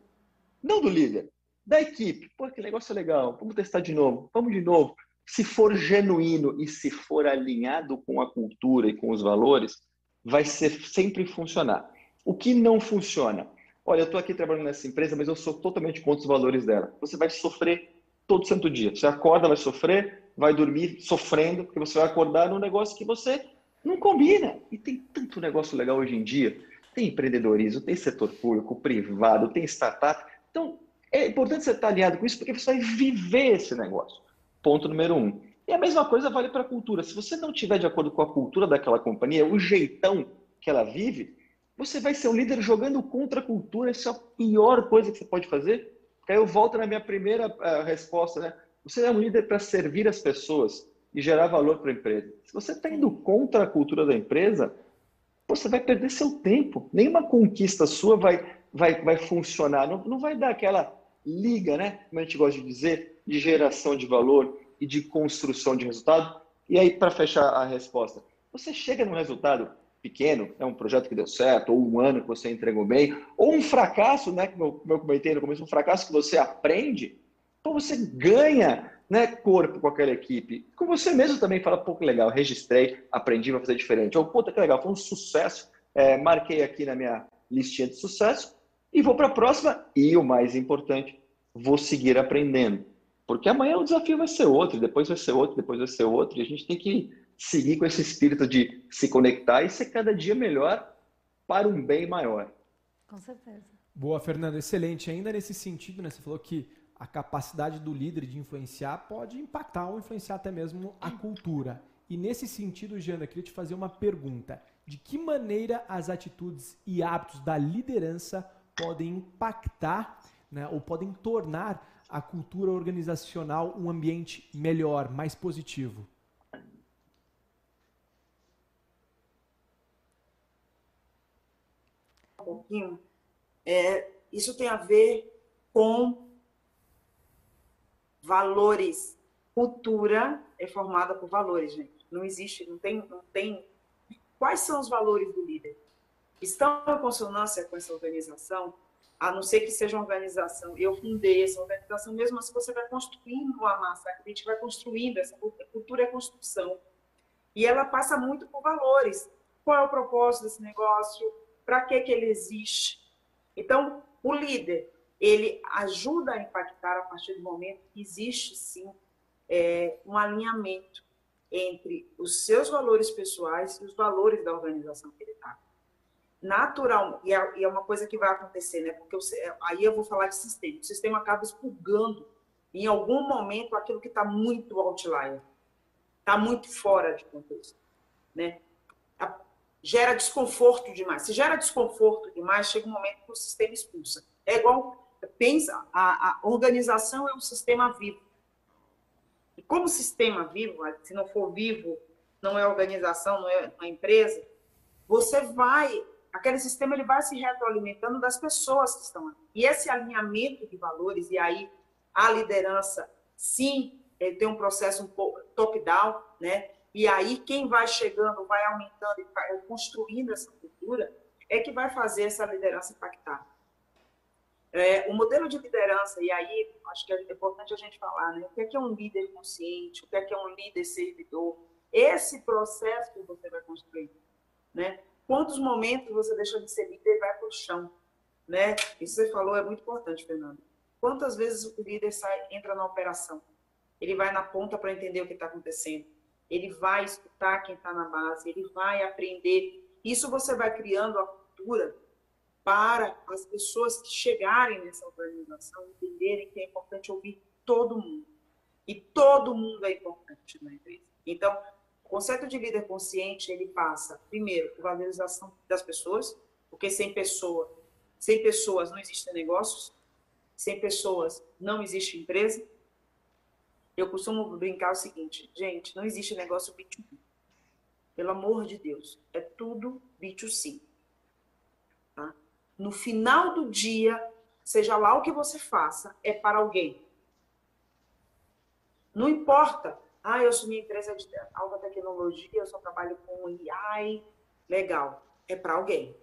não do líder, da equipe. Pô, que negócio legal, vamos testar de novo, vamos de novo. Se for genuíno e se for alinhado com a cultura e com os valores, vai ser, sempre funcionar. O que não funciona? Olha, eu estou aqui trabalhando nessa empresa, mas eu sou totalmente contra os valores dela. Você vai sofrer todo santo dia. Você acorda, vai sofrer, vai dormir sofrendo, porque você vai acordar num negócio que você não combina. E tem tanto negócio legal hoje em dia. Tem empreendedorismo, tem setor público, privado, tem startup. Então, é importante você estar alinhado com isso, porque você vai viver esse negócio. Ponto número um. E a mesma coisa vale para a cultura. Se você não tiver de acordo com a cultura daquela companhia, o jeitão que ela vive, você vai ser um líder jogando contra a cultura. Isso é a pior coisa que você pode fazer. Eu volto na minha primeira uh, resposta, né? Você é um líder para servir as pessoas e gerar valor para a empresa. Se você está indo contra a cultura da empresa, você vai perder seu tempo. Nenhuma conquista sua vai, vai, vai funcionar. Não, não vai dar aquela liga, né? Como a gente gosta de dizer, de geração de valor e de construção de resultado. E aí, para fechar a resposta, você chega num resultado pequeno, é um projeto que deu certo, ou um ano que você entregou bem, ou um fracasso, né, como eu comentei no começo, um fracasso que você aprende, então você ganha né, corpo com aquela equipe. Com você mesmo também fala, pô, que legal, registrei, aprendi, vou fazer diferente. Ou, puta, que legal, foi um sucesso, é, marquei aqui na minha listinha de sucesso e vou para a próxima. E o mais importante, vou seguir aprendendo. Porque amanhã o desafio vai ser outro, depois vai ser outro, depois vai ser outro, e a gente tem que seguir com esse espírito de se conectar e ser cada dia melhor para um bem maior. Com certeza. Boa, Fernando, excelente. Ainda nesse sentido, né, você falou que a capacidade do líder de influenciar pode impactar ou influenciar até mesmo a cultura. E nesse sentido, Jana, queria te fazer uma pergunta. De que maneira as atitudes e hábitos da liderança podem impactar né, ou podem tornar a cultura organizacional um ambiente melhor, mais positivo? Pouquinho. É, isso tem a ver com valores. Cultura é formada por valores, gente. Não existe, não tem, não tem. Quais são os valores do líder? Estão em consonância com essa organização? a não ser que seja uma organização, eu fundei essa organização, mesmo assim você vai construindo a massa crítica, vai construindo, essa cultura é construção. E ela passa muito por valores. Qual é o propósito desse negócio? Para que, que ele existe? Então, o líder, ele ajuda a impactar a partir do momento que existe, sim, é, um alinhamento entre os seus valores pessoais e os valores da organização que ele está natural, e é, e é, uma coisa que vai acontecer, né? Porque eu, aí eu vou falar de sistema. O sistema acaba expurgando em algum momento aquilo que está muito outlier, está muito fora de contexto, né? Gera desconforto demais. Se gera desconforto demais, chega um momento que o sistema expulsa. É igual, pensa, a, a organização é um sistema vivo. E como sistema vivo, se não for vivo, não é organização, não é uma empresa, você vai aquele sistema ele vai se retroalimentando das pessoas que estão ali. E esse alinhamento de valores, e aí a liderança, sim, tem um processo um pouco top-down, né? E aí quem vai chegando, vai aumentando e vai construindo essa cultura, é que vai fazer essa liderança impactar. É, o modelo de liderança, e aí acho que é importante a gente falar, né? O que é, que é um líder consciente, o que é, que é um líder servidor, esse processo que você vai construir, né? Quantos momentos você deixa de ser líder e vai para o chão? Né? Isso você falou é muito importante, Fernando. Quantas vezes o líder sai, entra na operação? Ele vai na ponta para entender o que está acontecendo. Ele vai escutar quem está na base, ele vai aprender. Isso você vai criando a cultura para as pessoas que chegarem nessa organização entenderem que é importante ouvir todo mundo. E todo mundo é importante na empresa. Então, o conceito de líder consciente, ele passa, primeiro, por valorização das pessoas, porque sem pessoa, sem pessoas não existem negócios, sem pessoas não existe empresa. Eu costumo brincar o seguinte, gente, não existe negócio B2B. Pelo amor de Deus, é tudo B2C. Tá? No final do dia, seja lá o que você faça, é para alguém. Não importa. Ah, eu sou minha empresa de alta tecnologia, eu só trabalho com AI. Legal. É para alguém.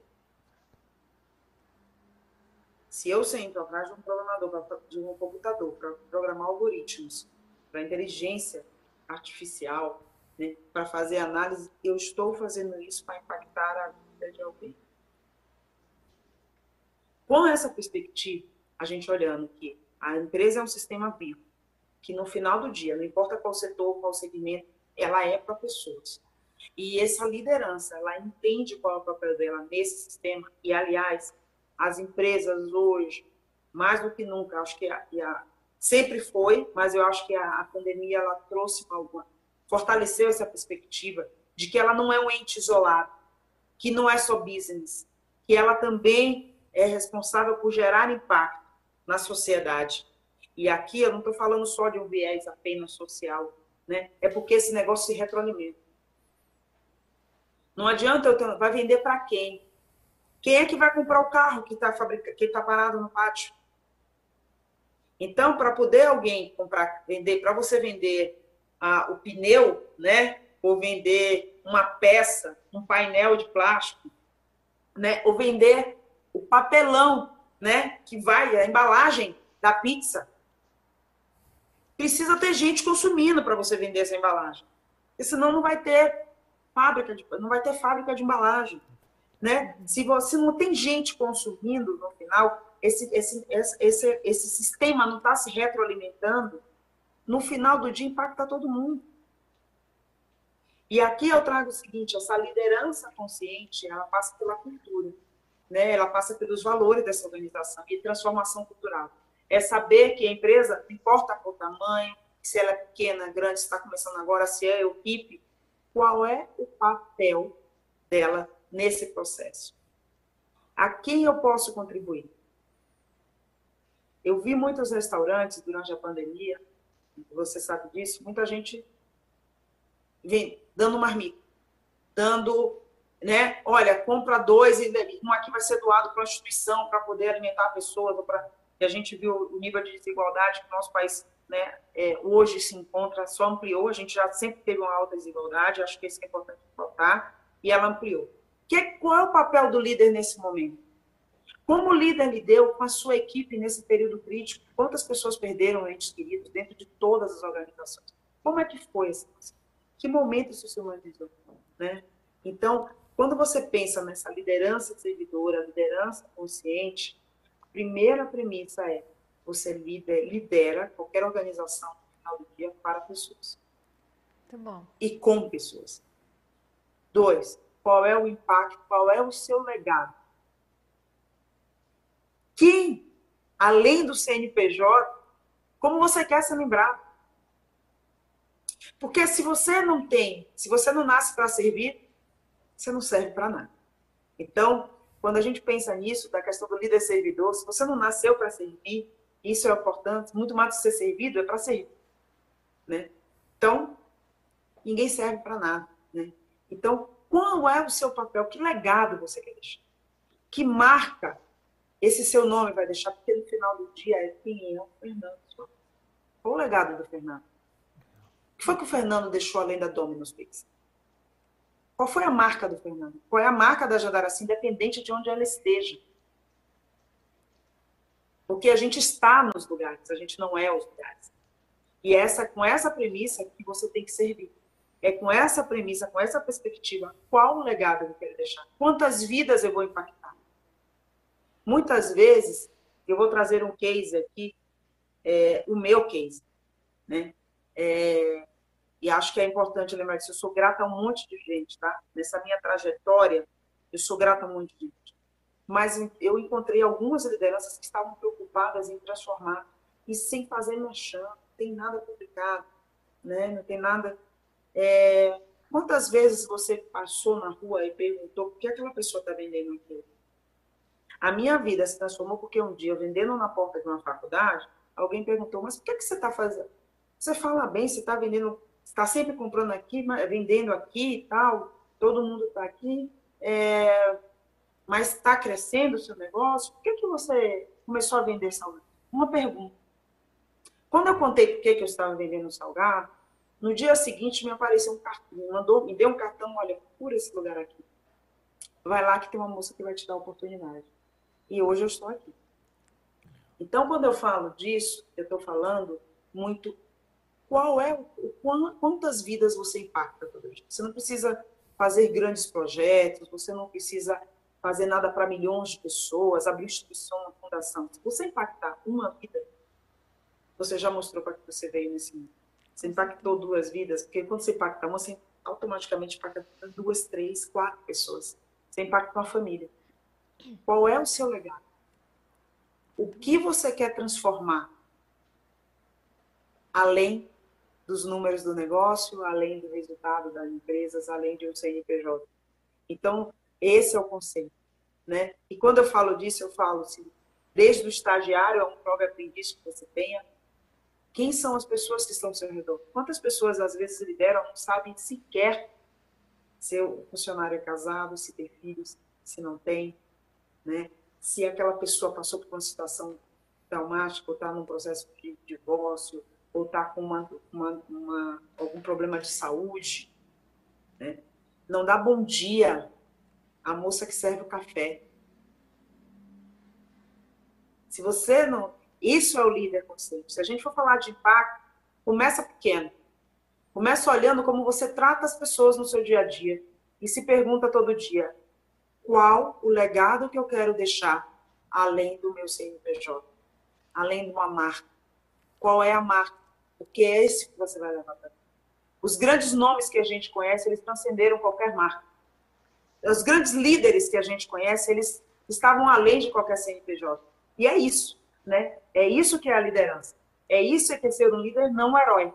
Se eu sento atrás de um programador, de um computador, para programar algoritmos, para inteligência artificial, né, para fazer análise, eu estou fazendo isso para impactar a vida de alguém. Com essa perspectiva, a gente olhando que a empresa é um sistema vivo, que no final do dia, não importa qual setor, qual segmento, ela é para pessoas. E essa liderança, ela entende qual é o papel dela nesse sistema. E, aliás, as empresas hoje, mais do que nunca, acho que a, a, sempre foi, mas eu acho que a, a pandemia ela trouxe alguma, fortaleceu essa perspectiva de que ela não é um ente isolado, que não é só business, que ela também é responsável por gerar impacto na sociedade. E aqui eu não estou falando só de um viés apenas social, né? É porque esse negócio se retroalimenta. Não adianta eu ter, vai vender para quem? Quem é que vai comprar o carro que está que tá parado no pátio? Então, para poder alguém comprar, vender, para você vender ah, o pneu, né? Ou vender uma peça, um painel de plástico, né? Ou vender o papelão, né? Que vai a embalagem da pizza precisa ter gente consumindo para você vender essa embalagem. Porque senão não vai ter fábrica de, não vai ter fábrica de embalagem. Né? Se você não tem gente consumindo no final, esse, esse, esse, esse sistema não está se retroalimentando, no final do dia impacta todo mundo. E aqui eu trago o seguinte, essa liderança consciente, ela passa pela cultura, né? ela passa pelos valores dessa organização e transformação cultural é saber que a empresa, importa o tamanho, se ela é pequena, grande, está começando agora, se é equipe, qual é o papel dela nesse processo? A quem eu posso contribuir? Eu vi muitos restaurantes durante a pandemia, você sabe disso, muita gente vem dando marmita, dando, né? Olha, compra dois e um aqui vai ser doado para a instituição para poder alimentar pessoas para e a gente viu o nível de desigualdade que o nosso país né, é, hoje se encontra, só ampliou, a gente já sempre teve uma alta desigualdade, acho que isso é importante notar, e ela ampliou. Que, qual é o papel do líder nesse momento? Como o líder lidou com a sua equipe nesse período crítico? Quantas pessoas perderam entes queridos dentro de todas as organizações? Como é que foi essa Que momento isso se humanizou? Né? Então, quando você pensa nessa liderança servidora, liderança consciente, primeira premissa é você lidera qualquer organização no final do dia para pessoas. Muito bom. E com pessoas. Dois, qual é o impacto, qual é o seu legado? Quem, além do CNPJ, como você quer ser lembrado? Porque se você não tem, se você não nasce para servir, você não serve para nada. Então, quando a gente pensa nisso, da questão do líder servidor, se você não nasceu para servir, isso é importante, muito mais do que ser servido, é para servir. Né? Então, ninguém serve para nada. Né? Então, qual é o seu papel? Que legado você quer deixar? Que marca esse seu nome vai deixar? Porque no final do dia é quem é o Fernando. Qual o legado do Fernando? O que foi que o Fernando deixou além da Domino's Pizza? Qual foi a marca do Fernando? Qual é a marca da Jandaraci, independente de onde ela esteja? Porque a gente está nos lugares, a gente não é os lugares. E essa, com essa premissa que você tem que servir. É com essa premissa, com essa perspectiva, qual o legado eu quero deixar? Quantas vidas eu vou impactar? Muitas vezes, eu vou trazer um case aqui, é, o meu case. Né? É, e acho que é importante lembrar disso. Eu sou grata a um monte de gente, tá? Nessa minha trajetória, eu sou grata a um monte de gente. Mas eu encontrei algumas lideranças que estavam preocupadas em transformar e sem fazer merchan. Não tem nada complicado, né? Não tem nada. É... Quantas vezes você passou na rua e perguntou por que aquela pessoa está vendendo aquilo? A minha vida se transformou porque um dia, vendendo na porta de uma faculdade, alguém perguntou: Mas por que, que você está fazendo? Você fala bem, você está vendendo, está sempre comprando aqui, vendendo aqui e tal, todo mundo está aqui, é, mas está crescendo o seu negócio, por que, que você começou a vender salgado? Uma pergunta. Quando eu contei por que, que eu estava vendendo salgado, no dia seguinte me apareceu um cartão, me, mandou, me deu um cartão, olha, procura esse lugar aqui. Vai lá que tem uma moça que vai te dar a oportunidade. E hoje eu estou aqui. Então, quando eu falo disso, eu estou falando muito qual é quantas vidas você impacta todo dia. Você não precisa fazer grandes projetos, você não precisa fazer nada para milhões de pessoas, abrir instituição, uma fundação. Se você impactar uma vida, você já mostrou para que você veio nesse mundo. Você impactou duas vidas, porque quando você impacta uma, você automaticamente impacta duas, três, quatro pessoas. Você impacta uma família. Qual é o seu legado? O que você quer transformar? Além dos números do negócio, além do resultado das empresas, além de um CNPJ. Então, esse é o conceito. Né? E quando eu falo disso, eu falo assim, desde o estagiário a um prova aprendiz que você tenha, quem são as pessoas que estão ao seu redor? Quantas pessoas às vezes lideram não sabem sequer se o funcionário é casado, se tem filhos, se não tem, né? Se aquela pessoa passou por uma situação traumática, ou está num processo de divórcio, ou está com uma, uma, uma, algum problema de saúde, né? Não dá bom dia à moça que serve o café. Se você não, isso é o líder consciente. Se a gente for falar de impacto, começa pequeno. Começa olhando como você trata as pessoas no seu dia a dia e se pergunta todo dia: qual o legado que eu quero deixar além do meu CNPJ, além de uma marca. Qual é a marca? O que é esse que você vai levar para Os grandes nomes que a gente conhece, eles transcenderam qualquer marca. Os grandes líderes que a gente conhece, eles estavam além de qualquer CNPJ. E é isso, né? É isso que é a liderança. É isso que é ser um líder, não um herói.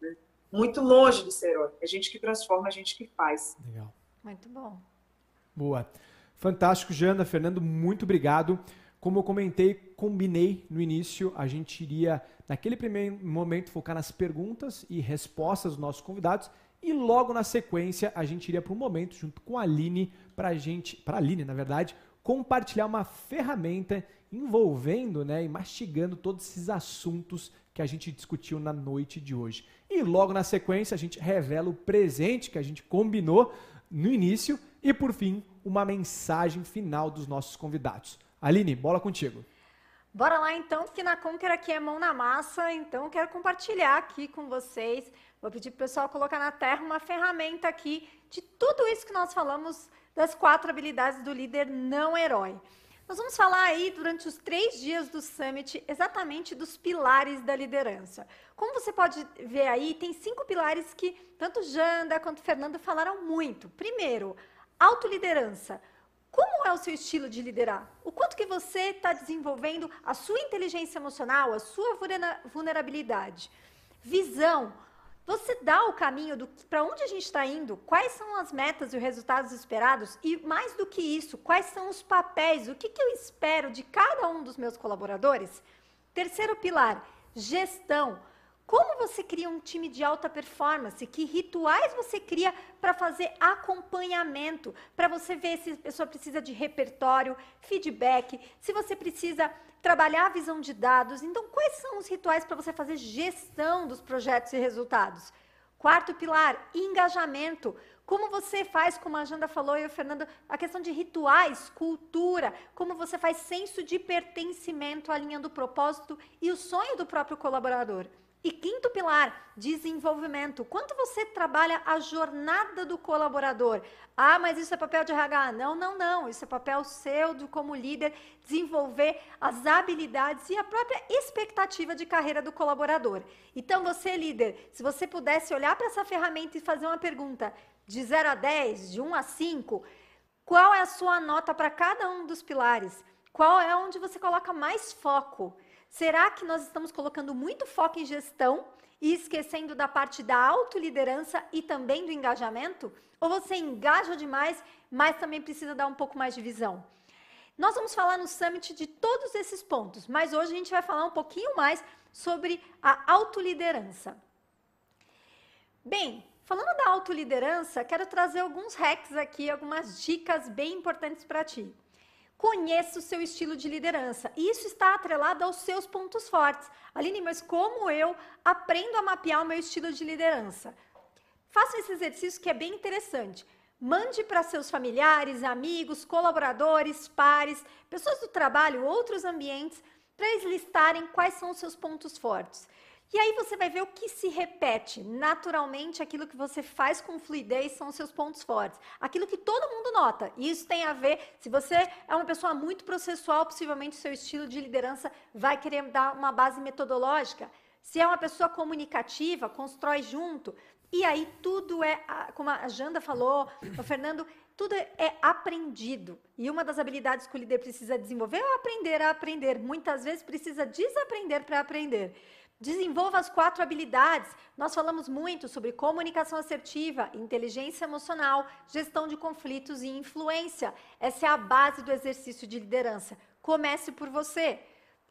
Né? Muito longe de ser herói. É gente que transforma, é gente que faz. Legal. Muito bom. Boa. Fantástico, Jana. Fernando, muito obrigado. Como eu comentei, combinei no início, a gente iria, naquele primeiro momento, focar nas perguntas e respostas dos nossos convidados. E logo na sequência, a gente iria para um momento, junto com a Aline, para a gente, para a Aline, na verdade, compartilhar uma ferramenta envolvendo né, e mastigando todos esses assuntos que a gente discutiu na noite de hoje. E logo na sequência, a gente revela o presente que a gente combinou no início e, por fim, uma mensagem final dos nossos convidados. Aline, bola contigo. Bora lá então, que na Conquer aqui é mão na massa, então quero compartilhar aqui com vocês. Vou pedir para o pessoal colocar na terra uma ferramenta aqui de tudo isso que nós falamos das quatro habilidades do líder não herói. Nós vamos falar aí durante os três dias do Summit exatamente dos pilares da liderança. Como você pode ver aí, tem cinco pilares que tanto Janda quanto Fernando falaram muito. Primeiro, autoliderança. Como é o seu estilo de liderar? O quanto que você está desenvolvendo a sua inteligência emocional, a sua vulnerabilidade? Visão. Você dá o caminho para onde a gente está indo, quais são as metas e os resultados esperados e, mais do que isso, quais são os papéis, o que, que eu espero de cada um dos meus colaboradores? Terceiro pilar, gestão. Como você cria um time de alta performance? Que rituais você cria para fazer acompanhamento? Para você ver se a pessoa precisa de repertório, feedback, se você precisa trabalhar a visão de dados. Então, quais são os rituais para você fazer gestão dos projetos e resultados? Quarto pilar, engajamento. Como você faz, como a Janda falou e o Fernando, a questão de rituais, cultura, como você faz senso de pertencimento alinhando o propósito e o sonho do próprio colaborador. E quinto pilar, desenvolvimento. Quanto você trabalha a jornada do colaborador? Ah, mas isso é papel de RH. Não, não, não. Isso é papel seu do, como líder, desenvolver as habilidades e a própria expectativa de carreira do colaborador. Então, você, líder, se você pudesse olhar para essa ferramenta e fazer uma pergunta de 0 a 10, de 1 a 5, qual é a sua nota para cada um dos pilares? Qual é onde você coloca mais foco? Será que nós estamos colocando muito foco em gestão e esquecendo da parte da autoliderança e também do engajamento? Ou você engaja demais, mas também precisa dar um pouco mais de visão? Nós vamos falar no Summit de todos esses pontos, mas hoje a gente vai falar um pouquinho mais sobre a autoliderança. Bem, falando da autoliderança, quero trazer alguns hacks aqui, algumas dicas bem importantes para ti. Conheça o seu estilo de liderança. Isso está atrelado aos seus pontos fortes. Aline, mas como eu aprendo a mapear o meu estilo de liderança? Faça esse exercício que é bem interessante. Mande para seus familiares, amigos, colaboradores, pares, pessoas do trabalho, outros ambientes, para eles listarem quais são os seus pontos fortes. E aí você vai ver o que se repete. Naturalmente, aquilo que você faz com fluidez são os seus pontos fortes. Aquilo que todo mundo nota. E isso tem a ver, se você é uma pessoa muito processual, possivelmente seu estilo de liderança vai querer dar uma base metodológica. Se é uma pessoa comunicativa, constrói junto. E aí tudo é, como a Janda falou, o Fernando, tudo é aprendido. E uma das habilidades que o líder precisa desenvolver é aprender a aprender. Muitas vezes precisa desaprender para aprender. Desenvolva as quatro habilidades. Nós falamos muito sobre comunicação assertiva, inteligência emocional, gestão de conflitos e influência. Essa é a base do exercício de liderança. Comece por você.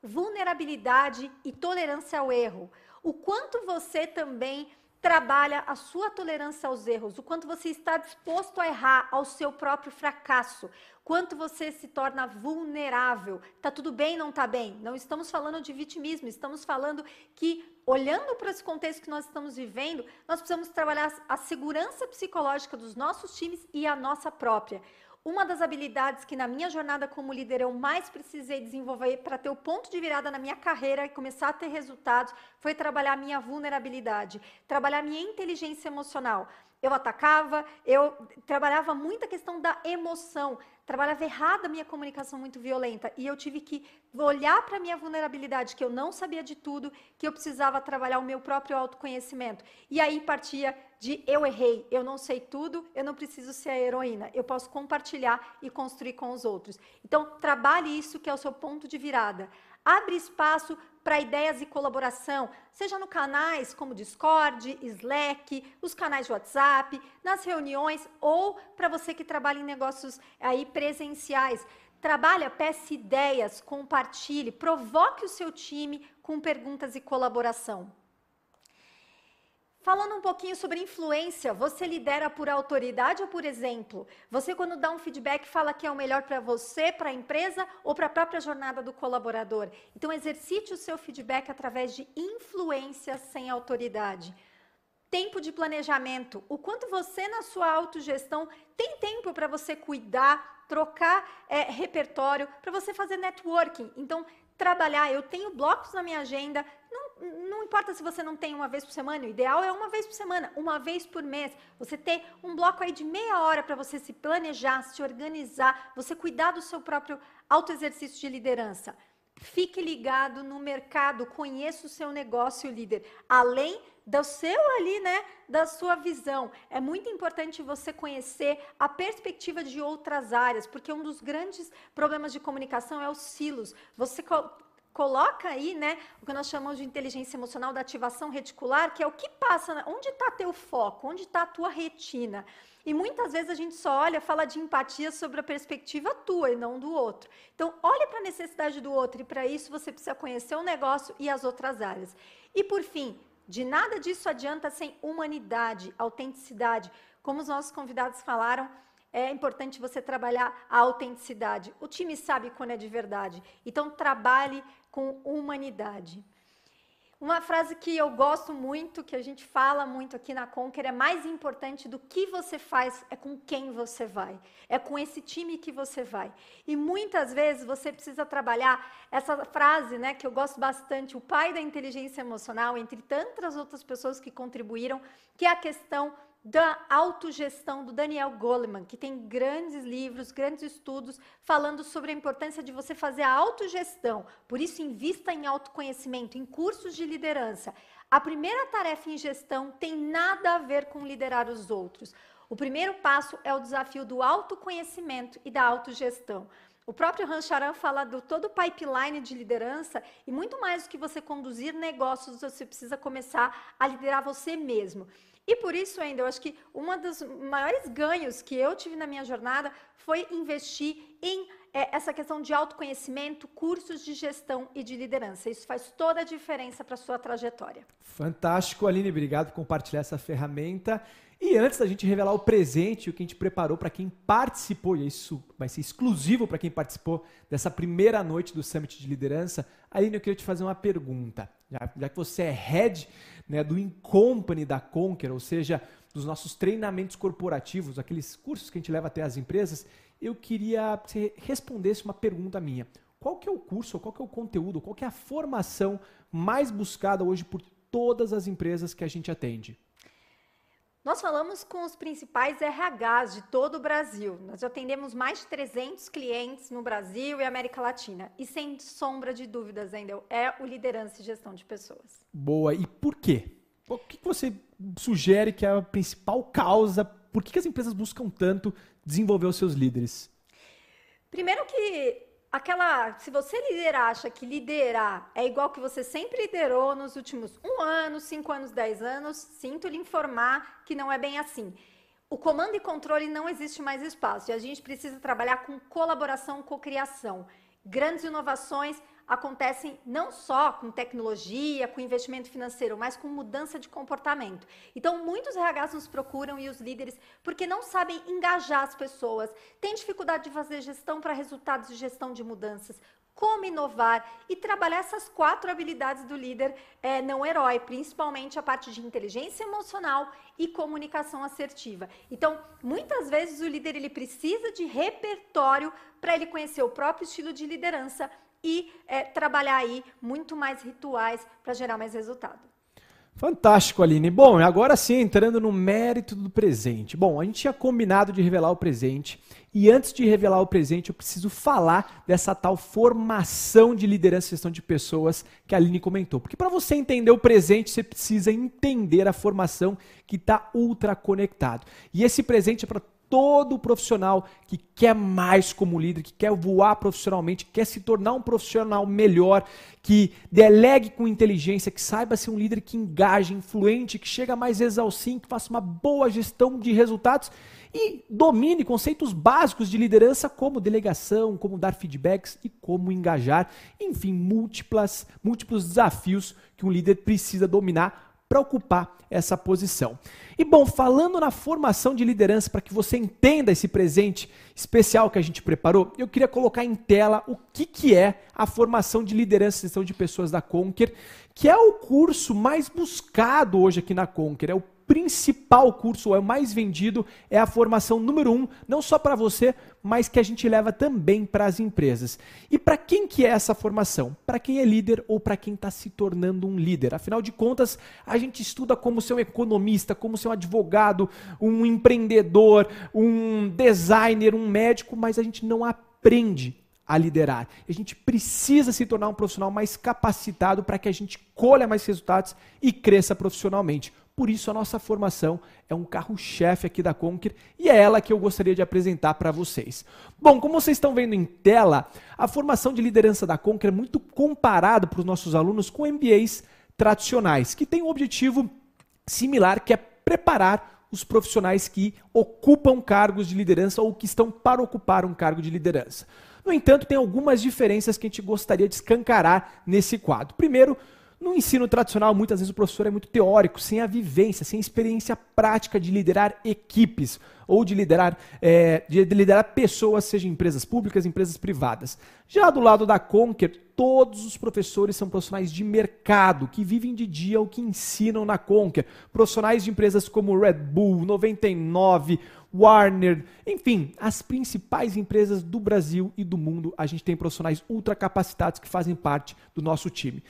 Vulnerabilidade e tolerância ao erro. O quanto você também trabalha a sua tolerância aos erros, o quanto você está disposto a errar ao seu próprio fracasso, quanto você se torna vulnerável. Tá tudo bem, não tá bem? Não estamos falando de vitimismo, estamos falando que olhando para esse contexto que nós estamos vivendo, nós precisamos trabalhar a segurança psicológica dos nossos times e a nossa própria. Uma das habilidades que na minha jornada como líder eu mais precisei desenvolver para ter o ponto de virada na minha carreira e começar a ter resultados foi trabalhar a minha vulnerabilidade, trabalhar a minha inteligência emocional. Eu atacava, eu trabalhava muito a questão da emoção, trabalhava errada a minha comunicação muito violenta e eu tive que olhar para minha vulnerabilidade, que eu não sabia de tudo, que eu precisava trabalhar o meu próprio autoconhecimento. E aí partia de eu errei, eu não sei tudo, eu não preciso ser a heroína, eu posso compartilhar e construir com os outros. Então, trabalhe isso que é o seu ponto de virada. Abre espaço para ideias de colaboração, seja no canais como Discord, Slack, os canais de WhatsApp, nas reuniões ou para você que trabalha em negócios aí presenciais. Trabalha, peça ideias, compartilhe, provoque o seu time com perguntas e colaboração. Falando um pouquinho sobre influência, você lidera por autoridade ou por exemplo? Você, quando dá um feedback, fala que é o melhor para você, para a empresa ou para a própria jornada do colaborador. Então, exercite o seu feedback através de influência sem autoridade. Tempo de planejamento. O quanto você, na sua autogestão, tem tempo para você cuidar, trocar é, repertório, para você fazer networking. Então, trabalhar. Eu tenho blocos na minha agenda. Não, não importa se você não tem uma vez por semana, o ideal é uma vez por semana, uma vez por mês. Você ter um bloco aí de meia hora para você se planejar, se organizar, você cuidar do seu próprio autoexercício de liderança. Fique ligado no mercado, conheça o seu negócio, líder. Além do seu ali, né, da sua visão. É muito importante você conhecer a perspectiva de outras áreas, porque um dos grandes problemas de comunicação é os silos. Você coloca aí, né, o que nós chamamos de inteligência emocional da ativação reticular, que é o que passa, onde está teu foco, onde está a tua retina. E muitas vezes a gente só olha, fala de empatia sobre a perspectiva tua e não do outro. Então, olhe para a necessidade do outro e para isso você precisa conhecer o negócio e as outras áreas. E por fim, de nada disso adianta sem humanidade, autenticidade. Como os nossos convidados falaram, é importante você trabalhar a autenticidade. O time sabe quando é de verdade. Então, trabalhe com humanidade. Uma frase que eu gosto muito, que a gente fala muito aqui na Conquer, é mais importante do que você faz, é com quem você vai. É com esse time que você vai. E muitas vezes você precisa trabalhar essa frase, né, que eu gosto bastante, o pai da inteligência emocional, entre tantas outras pessoas que contribuíram, que é a questão da autogestão do Daniel Goleman, que tem grandes livros, grandes estudos falando sobre a importância de você fazer a autogestão. Por isso, invista em autoconhecimento, em cursos de liderança. A primeira tarefa em gestão tem nada a ver com liderar os outros. O primeiro passo é o desafio do autoconhecimento e da autogestão. O próprio Rancharan fala do todo o pipeline de liderança e muito mais do que você conduzir negócios, você precisa começar a liderar você mesmo. E por isso, ainda, eu acho que um dos maiores ganhos que eu tive na minha jornada foi investir em é, essa questão de autoconhecimento, cursos de gestão e de liderança. Isso faz toda a diferença para a sua trajetória. Fantástico, Aline. Obrigado por compartilhar essa ferramenta. E antes da gente revelar o presente, o que a gente preparou para quem participou, e isso vai ser exclusivo para quem participou dessa primeira noite do Summit de Liderança, Aline, eu queria te fazer uma pergunta. Já, já que você é head né, do Incompany da Conquer, ou seja, dos nossos treinamentos corporativos, aqueles cursos que a gente leva até as empresas, eu queria que você respondesse uma pergunta minha. Qual que é o curso, qual que é o conteúdo, qual que é a formação mais buscada hoje por todas as empresas que a gente atende? Nós falamos com os principais RHs de todo o Brasil. Nós atendemos mais de 300 clientes no Brasil e América Latina. E sem sombra de dúvidas, ainda é o liderança e gestão de pessoas. Boa. E por quê? O que você sugere que é a principal causa? Por que as empresas buscam tanto desenvolver os seus líderes? Primeiro que aquela, se você liderar, acha que liderar é igual que você sempre liderou nos últimos um ano, cinco anos, dez anos, sinto lhe informar que não é bem assim. O comando e controle não existe mais espaço e a gente precisa trabalhar com colaboração, cocriação. Grandes inovações acontecem não só com tecnologia, com investimento financeiro, mas com mudança de comportamento. Então, muitos RHs nos procuram e os líderes porque não sabem engajar as pessoas, têm dificuldade de fazer gestão para resultados de gestão de mudanças, como inovar e trabalhar essas quatro habilidades do líder é, não herói, principalmente a parte de inteligência emocional e comunicação assertiva. Então, muitas vezes o líder ele precisa de repertório para ele conhecer o próprio estilo de liderança, e é, trabalhar aí muito mais rituais para gerar mais resultado. Fantástico, Aline. Bom, agora sim, entrando no mérito do presente. Bom, a gente tinha combinado de revelar o presente. E antes de revelar o presente, eu preciso falar dessa tal formação de liderança e gestão de pessoas que a Aline comentou. Porque para você entender o presente, você precisa entender a formação que está ultra conectado. E esse presente é para todo profissional que quer mais como líder, que quer voar profissionalmente, que quer se tornar um profissional melhor, que delegue com inteligência, que saiba ser um líder que engaje, influente, que chega mais sim, que faça uma boa gestão de resultados e domine conceitos básicos de liderança como delegação, como dar feedbacks e como engajar, enfim, múltiplas, múltiplos desafios que um líder precisa dominar para ocupar essa posição. E bom, falando na formação de liderança, para que você entenda esse presente especial que a gente preparou, eu queria colocar em tela o que, que é a formação de liderança e gestão de pessoas da Conquer, que é o curso mais buscado hoje aqui na Conquer, é o principal curso, é o mais vendido, é a formação número um, não só para você, mas que a gente leva também para as empresas. E para quem que é essa formação? Para quem é líder ou para quem está se tornando um líder? Afinal de contas, a gente estuda como ser um economista, como ser um advogado, um empreendedor, um designer, um médico, mas a gente não aprende a liderar. A gente precisa se tornar um profissional mais capacitado para que a gente colha mais resultados e cresça profissionalmente. Por isso, a nossa formação é um carro-chefe aqui da Conquer e é ela que eu gostaria de apresentar para vocês. Bom, como vocês estão vendo em tela, a formação de liderança da Conquer é muito comparada para os nossos alunos com MBAs tradicionais, que tem um objetivo similar, que é preparar os profissionais que ocupam cargos de liderança ou que estão para ocupar um cargo de liderança. No entanto, tem algumas diferenças que a gente gostaria de escancarar nesse quadro. Primeiro, No ensino tradicional, muitas vezes o professor é muito teórico, sem a vivência, sem a experiência prática de liderar equipes ou de liderar, é, de liderar pessoas, seja empresas públicas, empresas privadas. Já do lado da Conquer, todos os professores são profissionais de mercado, que vivem de dia o que ensinam na Conquer. Profissionais de empresas como Red Bull, 99, Warner, enfim, as principais empresas do Brasil e do mundo. A gente tem profissionais ultra capacitados que fazem parte do nosso time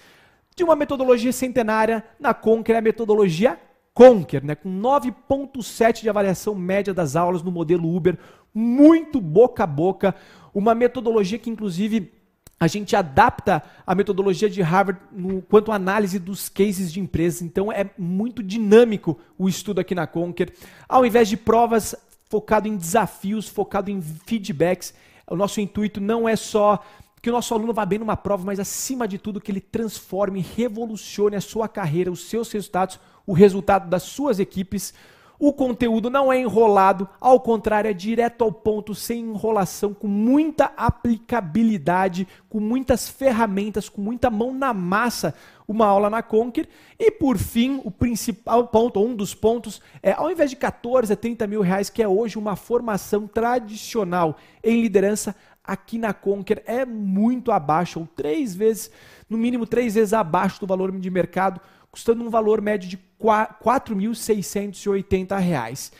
de uma metodologia centenária na Conquer, é a metodologia Conquer, né, com 9.7 de avaliação média das aulas no modelo Uber, muito boca a boca, uma metodologia que inclusive a gente adapta a metodologia de Harvard no, quanto à análise dos cases de empresas. Então é muito dinâmico o estudo aqui na Conquer. Ao invés de provas focado em desafios, focado em feedbacks, o nosso intuito não é só que o nosso aluno vá bem numa prova, mas acima de tudo que ele transforme, revolucione a sua carreira, os seus resultados, o resultado das suas equipes. O conteúdo não é enrolado, ao contrário, é direto ao ponto, sem enrolação, com muita aplicabilidade, com muitas ferramentas, com muita mão na massa, uma aula na Conquer. E por fim, o principal ponto, um dos pontos, é ao invés de 14 a 30 mil reais, que é hoje uma formação tradicional em liderança, aqui na Conquer é muito abaixo, ou três vezes, no mínimo três vezes abaixo do valor de mercado, custando um valor médio de R$ 4.680.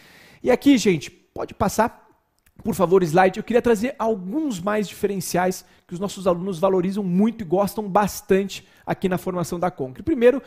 E aqui, gente, pode passar, por favor, slide. Eu queria trazer alguns mais diferenciais que os nossos alunos valorizam muito e gostam bastante aqui na formação da Conquer. Primeiro,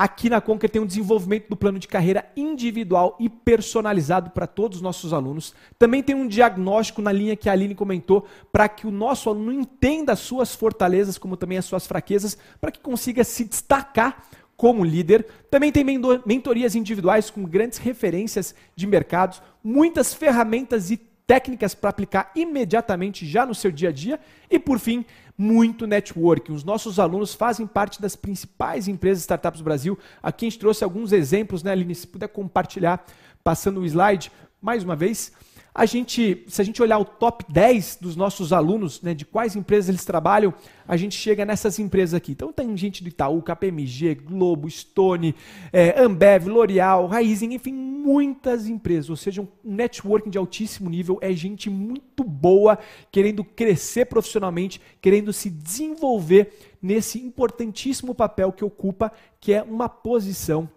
Aqui na Conquer tem um desenvolvimento do plano de carreira individual e personalizado para todos os nossos alunos. Também tem um diagnóstico na linha que a Aline comentou para que o nosso aluno entenda as suas fortalezas, como também as suas fraquezas, para que consiga se destacar como líder. Também tem mentorias individuais com grandes referências de mercados, muitas ferramentas e técnicas para aplicar imediatamente já no seu dia a dia. E por fim, muito networking. Os nossos alunos fazem parte das principais empresas startups do Brasil. Aqui a gente trouxe alguns exemplos, né, Aline? Se puder compartilhar, passando o slide mais uma vez. A gente, se a gente olhar o top 10 dos nossos alunos, né, de quais empresas eles trabalham, a gente chega nessas empresas aqui. Então tem gente do Itaú, KPMG, Globo, Stone, é, Ambev, L'Oreal, Raizen, enfim, muitas empresas. Ou seja, um networking de altíssimo nível, é gente muito boa, querendo crescer profissionalmente, querendo se desenvolver nesse importantíssimo papel que ocupa, que é uma posição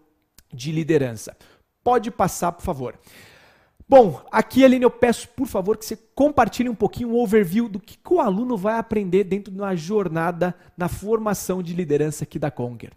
de liderança. Pode passar, por favor. Bom, aqui, Aline, eu peço, por favor, que você compartilhe um pouquinho o um overview do que, que o aluno vai aprender dentro de uma jornada na formação de liderança aqui da Conger.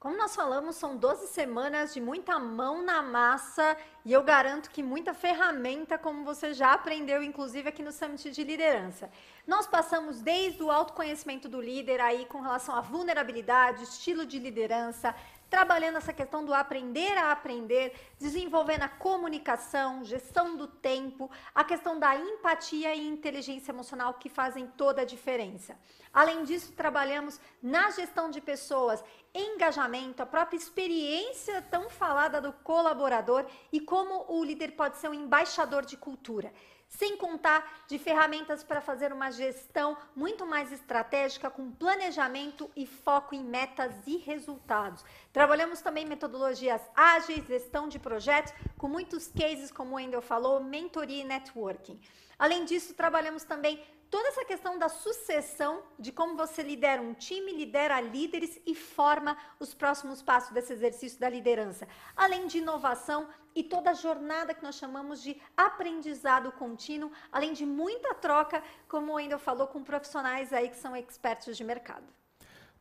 Como nós falamos, são 12 semanas de muita mão na massa e eu garanto que muita ferramenta, como você já aprendeu, inclusive aqui no Summit de Liderança. Nós passamos desde o autoconhecimento do líder aí com relação à vulnerabilidade, estilo de liderança, trabalhando essa questão do aprender a aprender, desenvolvendo a comunicação, gestão do tempo, a questão da empatia e inteligência emocional que fazem toda a diferença. Além disso, trabalhamos na gestão de pessoas, engajamento, a própria experiência tão falada do colaborador e como o líder pode ser um embaixador de cultura sem contar de ferramentas para fazer uma gestão muito mais estratégica, com planejamento e foco em metas e resultados. Trabalhamos também metodologias ágeis, gestão de projetos, com muitos cases, como o Wendel falou, mentoria e networking. Além disso, trabalhamos também toda essa questão da sucessão, de como você lidera um time, lidera líderes e forma os próximos passos desse exercício da liderança. Além de inovação e toda a jornada que nós chamamos de aprendizado contínuo, além de muita troca, como o Wendel falou, com profissionais aí que são expertos de mercado.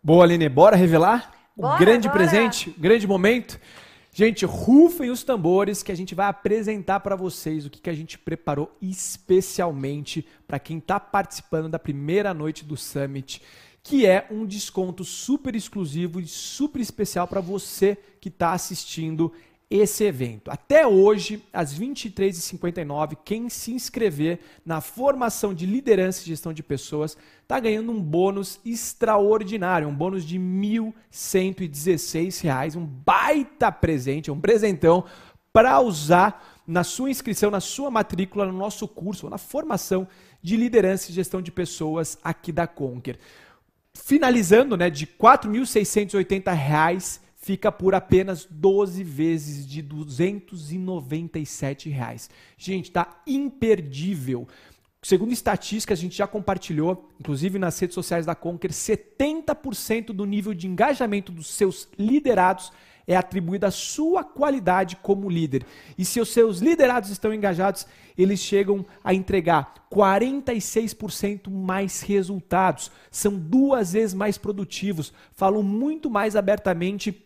Boa, Aline, bora revelar? Bora, o grande bora. presente, o grande momento. Gente, rufem os tambores que a gente vai apresentar para vocês o que, que a gente preparou especialmente para quem está participando da primeira noite do Summit, que é um desconto super exclusivo e super especial para você que está assistindo esse evento. Até hoje, às 23h59, quem se inscrever na formação de liderança e gestão de pessoas está ganhando um bônus extraordinário, um bônus de R$ 1.116, um baita presente, um presentão para usar na sua inscrição, na sua matrícula, no nosso curso, na formação de liderança e gestão de pessoas aqui da Conquer. finalizando, né, de R$ 4.680 fica por apenas 12 vezes de 297 reais. Gente, tá imperdível. Segundo estatísticas, a gente já compartilhou, inclusive nas redes sociais da Conquer, 70% do nível de engajamento dos seus liderados é atribuído à sua qualidade como líder. E se os seus liderados estão engajados, eles chegam a entregar 46% mais resultados, são duas vezes mais produtivos, falam muito mais abertamente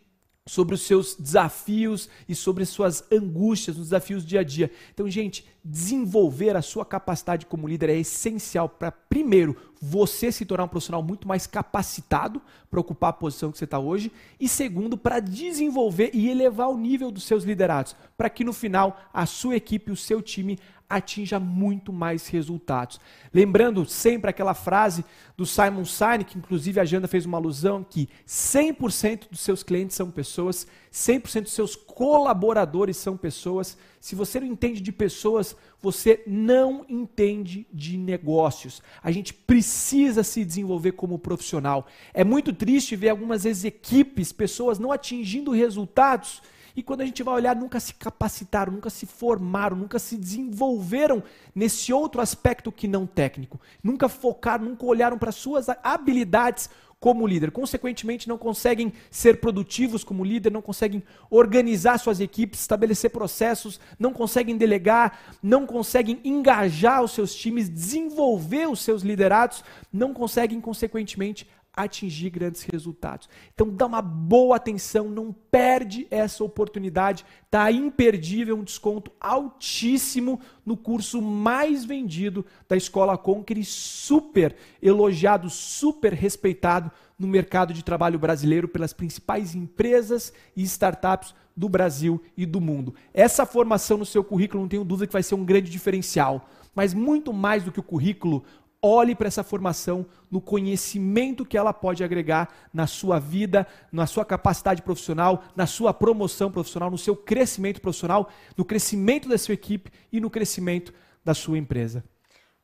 sobre os seus desafios e sobre suas angústias, os desafios dia a dia. Então, gente, desenvolver a sua capacidade como líder é essencial para, primeiro, você se tornar um profissional muito mais capacitado para ocupar a posição que você está hoje, e segundo, para desenvolver e elevar o nível dos seus liderados, para que no final a sua equipe, o seu time atinja muito mais resultados. Lembrando sempre aquela frase do Simon Sinek, que inclusive a Janda fez uma alusão, que 100% dos seus clientes são pessoas, 100% dos seus colaboradores são pessoas. Se você não entende de pessoas, você não entende de negócios. A gente precisa se desenvolver como profissional. É muito triste ver algumas vezes equipes, pessoas não atingindo resultados e quando a gente vai olhar, nunca se capacitaram, nunca se formaram, nunca se desenvolveram nesse outro aspecto que não técnico. Nunca focaram, nunca olharam para suas habilidades como líder. Consequentemente, não conseguem ser produtivos como líder, não conseguem organizar suas equipes, estabelecer processos, não conseguem delegar, não conseguem engajar os seus times, desenvolver os seus liderados, não conseguem, consequentemente, atingir grandes resultados. Então dá uma boa atenção, não perde essa oportunidade. Tá imperdível um desconto altíssimo no curso mais vendido da Escola Conquer super elogiado, super respeitado no mercado de trabalho brasileiro pelas principais empresas e startups do Brasil e do mundo. Essa formação no seu currículo, não tenho dúvida que vai ser um grande diferencial. Mas muito mais do que o currículo, olhe para essa formação no conhecimento que ela pode agregar na sua vida, na sua capacidade profissional, na sua promoção profissional, no seu crescimento profissional, no crescimento da sua equipe e no crescimento da sua empresa.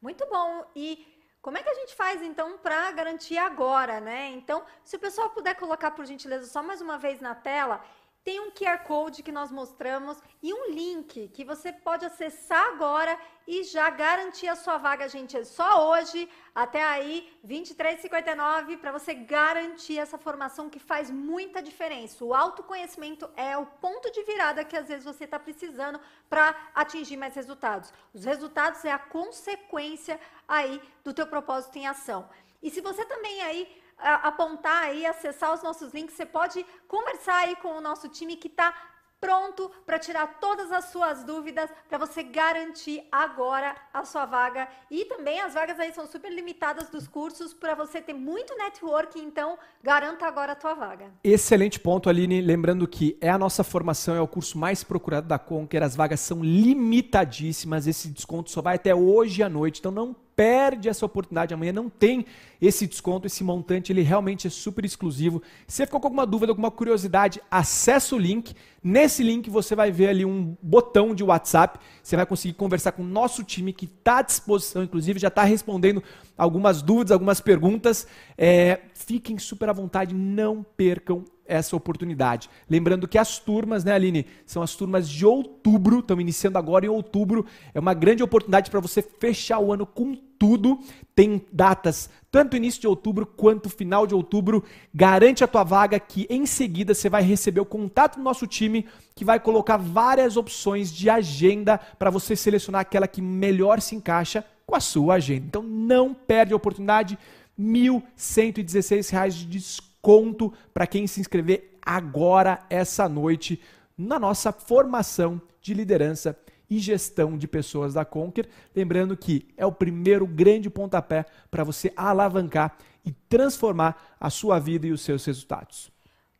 Muito bom. E como é que a gente faz então para garantir agora, né? Então, se o pessoal puder colocar por gentileza só mais uma vez na tela, tem um QR Code que nós mostramos e um link que você pode acessar agora e já garantir a sua vaga, gente. É só hoje, até aí, 23,59, para você garantir essa formação que faz muita diferença. O autoconhecimento é o ponto de virada que às vezes você está precisando para atingir mais resultados. Os resultados é a consequência aí do teu propósito em ação. E se você também aí apontar aí, acessar os nossos links, você pode conversar aí com o nosso time que está pronto para tirar todas as suas dúvidas, para você garantir agora a sua vaga. E também as vagas aí são super limitadas dos cursos para você ter muito network, então garanta agora a tua vaga. Excelente ponto, Aline. Lembrando que é a nossa formação, é o curso mais procurado da Conquer, as vagas são limitadíssimas, esse desconto só vai até hoje à noite, então não perde essa oportunidade amanhã, não tem esse desconto, esse montante, ele realmente é super exclusivo. Se você ficou com alguma dúvida, alguma curiosidade, acessa o link. Nesse link você vai ver ali um botão de WhatsApp, você vai conseguir conversar com o nosso time que está à disposição, inclusive já está respondendo algumas dúvidas, algumas perguntas. É, fiquem super à vontade, não percam essa oportunidade. Lembrando que as turmas, né, Aline, são as turmas de outubro, estão iniciando agora em outubro. É uma grande oportunidade para você fechar o ano com tudo. Tem datas tanto início de outubro quanto final de outubro. Garante a tua vaga que em seguida você vai receber o contato do nosso time que vai colocar várias opções de agenda para você selecionar aquela que melhor se encaixa com a sua agenda. Então não perde a oportunidade. R$ 1.116 de desconto para quem se inscrever agora, essa noite, na nossa formação de liderança e gestão de pessoas da Conquer. Lembrando que é o primeiro grande pontapé para você alavancar e transformar a sua vida e os seus resultados.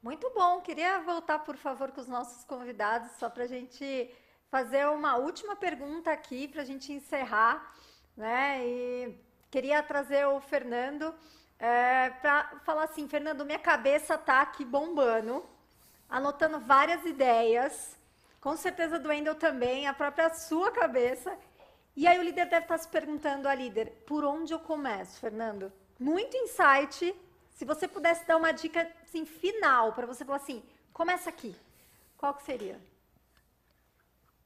Muito bom. Queria voltar, por favor, com os nossos convidados, só para a gente fazer uma última pergunta aqui, para a gente encerrar. Né? E queria trazer o Fernando é, para falar assim, Fernando, minha cabeça tá aqui bombando, anotando várias ideias, com certeza do Wendel também, a própria sua cabeça. E aí o líder deve estar se perguntando a líder, por onde eu começo, Fernando? Muito insight, Se você pudesse dar uma dica assim, final para você falar assim, começa aqui, qual que seria?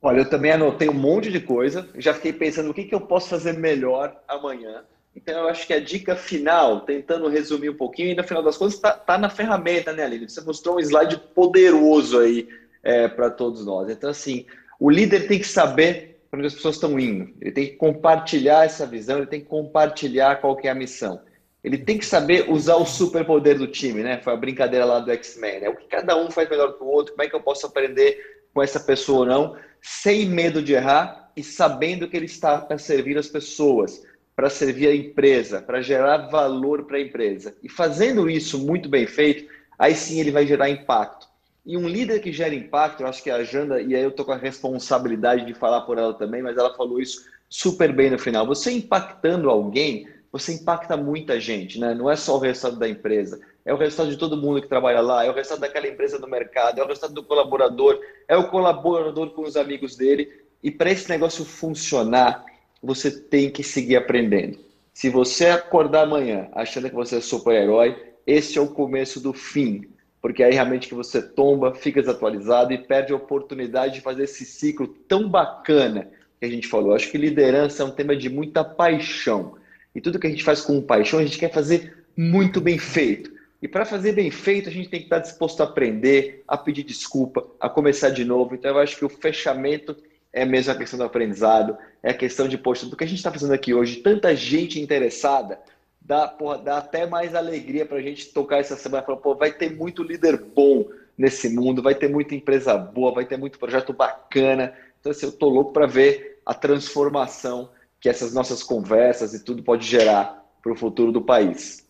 Olha, eu também anotei um monte de coisa, já fiquei pensando o que, que eu posso fazer melhor amanhã. Então, eu acho que a dica final, tentando resumir um pouquinho, e no final das contas, está tá na ferramenta, né, Aline? Você mostrou um slide poderoso aí é, para todos nós. Então, assim, o líder tem que saber para onde as pessoas estão indo, ele tem que compartilhar essa visão, ele tem que compartilhar qual que é a missão. Ele tem que saber usar o superpoder do time, né? Foi a brincadeira lá do X-Men, né? O que cada um faz melhor que o outro, como é que eu posso aprender com essa pessoa ou não, sem medo de errar e sabendo que ele está para servir as pessoas, para servir a empresa, para gerar valor para a empresa. E fazendo isso muito bem feito, aí sim ele vai gerar impacto. E um líder que gera impacto, eu acho que a Janda, e aí eu estou com a responsabilidade de falar por ela também, mas ela falou isso super bem no final. Você impactando alguém, você impacta muita gente, né? Não é só o resultado da empresa, é o resultado de todo mundo que trabalha lá, é o resultado daquela empresa no mercado, é o resultado do colaborador, é o colaborador com os amigos dele. E para esse negócio funcionar, você tem que seguir aprendendo. Se você acordar amanhã achando que você é super-herói, esse é o começo do fim, porque aí realmente que você tomba, fica desatualizado e perde a oportunidade de fazer esse ciclo tão bacana que a gente falou. Acho que liderança é um tema de muita paixão. E tudo que a gente faz com paixão, a gente quer fazer muito bem feito. E para fazer bem feito, a gente tem que estar disposto a aprender, a pedir desculpa, a começar de novo. Então, eu acho que o fechamento é mesmo a questão do aprendizado, é a questão de, poxa, do que a gente está fazendo aqui hoje, tanta gente interessada, dá, porra, dá até mais alegria para a gente tocar essa semana. Falar, pô, vai ter muito líder bom nesse mundo, vai ter muita empresa boa, vai ter muito projeto bacana. Então, assim, eu tô louco para ver a transformação que essas nossas conversas e tudo pode gerar para o futuro do país.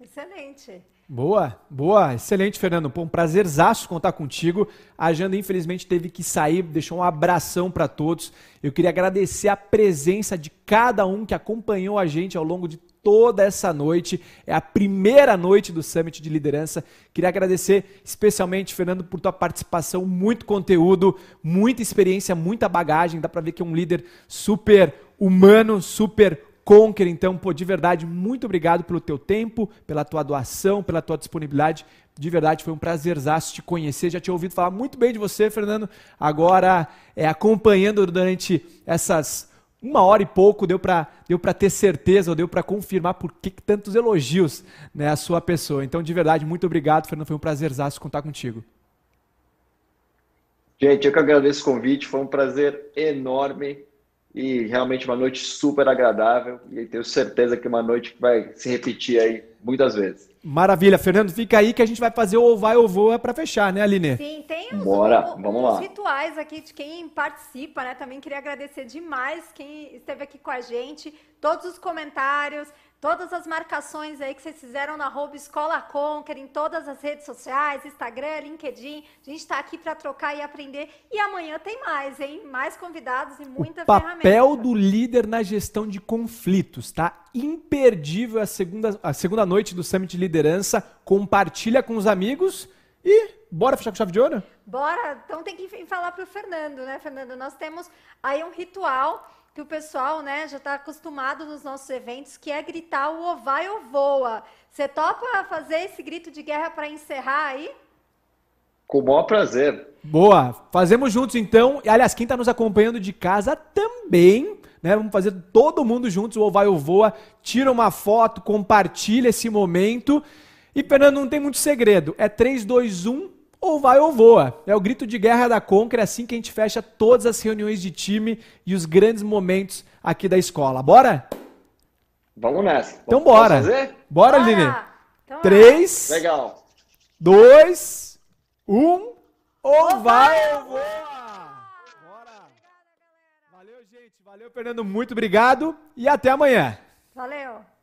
Excelente. Boa, boa, excelente, Fernando. Pô, um prazerzaço contar contigo. A Janda, infelizmente, teve que sair, deixou um abração para todos. Eu queria agradecer a presença de cada um que acompanhou a gente ao longo de toda essa noite. É a primeira noite do Summit de Liderança. Queria agradecer especialmente, Fernando, por tua participação, muito conteúdo, muita experiência, muita bagagem. Dá para ver que é um líder super humano, super Conquer, então, pô, de verdade, muito obrigado pelo teu tempo, pela tua doação, pela tua disponibilidade. De verdade, foi um prazerzaço te conhecer. Já tinha ouvido falar muito bem de você, Fernando. Agora, é, acompanhando durante essas uma hora e pouco, deu para deu ter certeza, ou deu para confirmar por que, tantos elogios né, à sua pessoa. Então, de verdade, muito obrigado, Fernando. Foi um prazerzaço contar contigo. Gente, eu que agradeço o convite. Foi um prazer enorme e realmente uma noite super agradável e tenho certeza que uma noite que vai se repetir aí muitas vezes. Maravilha, Fernando, fica aí que a gente vai fazer o vai ou voa para fechar, né, Aline? Sim, tem os, Bora, o, vamos lá. rituais aqui de quem participa, né? Também queria agradecer demais quem esteve aqui com a gente, todos os comentários, Todas as marcações aí que vocês fizeram na arroba Escola Conquer, em todas as redes sociais, Instagram, LinkedIn. A gente está aqui para trocar e aprender. E amanhã tem mais, hein? Mais convidados e muita o papel do líder na gestão de conflitos, tá? Imperdível a segunda, a segunda noite do Summit de Liderança. Compartilha com os amigos e bora fechar com chave de ouro? Bora! Então tem que falar para o Fernando, né, Fernando? Nós temos aí um ritual que o pessoal né, já está acostumado nos nossos eventos, que é gritar o ou vai ou voa. Você topa fazer esse grito de guerra para encerrar aí? Com o maior prazer. Boa. Fazemos juntos então. E, aliás, quem está nos acompanhando de casa também. Né? Vamos fazer todo mundo juntos, o ou vai ou voa. Tira uma foto, compartilha esse momento. E, Fernando, não tem muito segredo. É 3, 2, 1 ou vai ou voa. É o grito de guerra da Conquer, é assim que a gente fecha todas as reuniões de time e os grandes momentos aqui da escola. Bora? Vamos nessa. Então bora. Fazer? Bora, Aline. Então, Três. Legal. Dois. Um. Ou vai ou voa. Bora. Valeu, gente. Valeu, Fernando. Muito obrigado. E até amanhã. Valeu.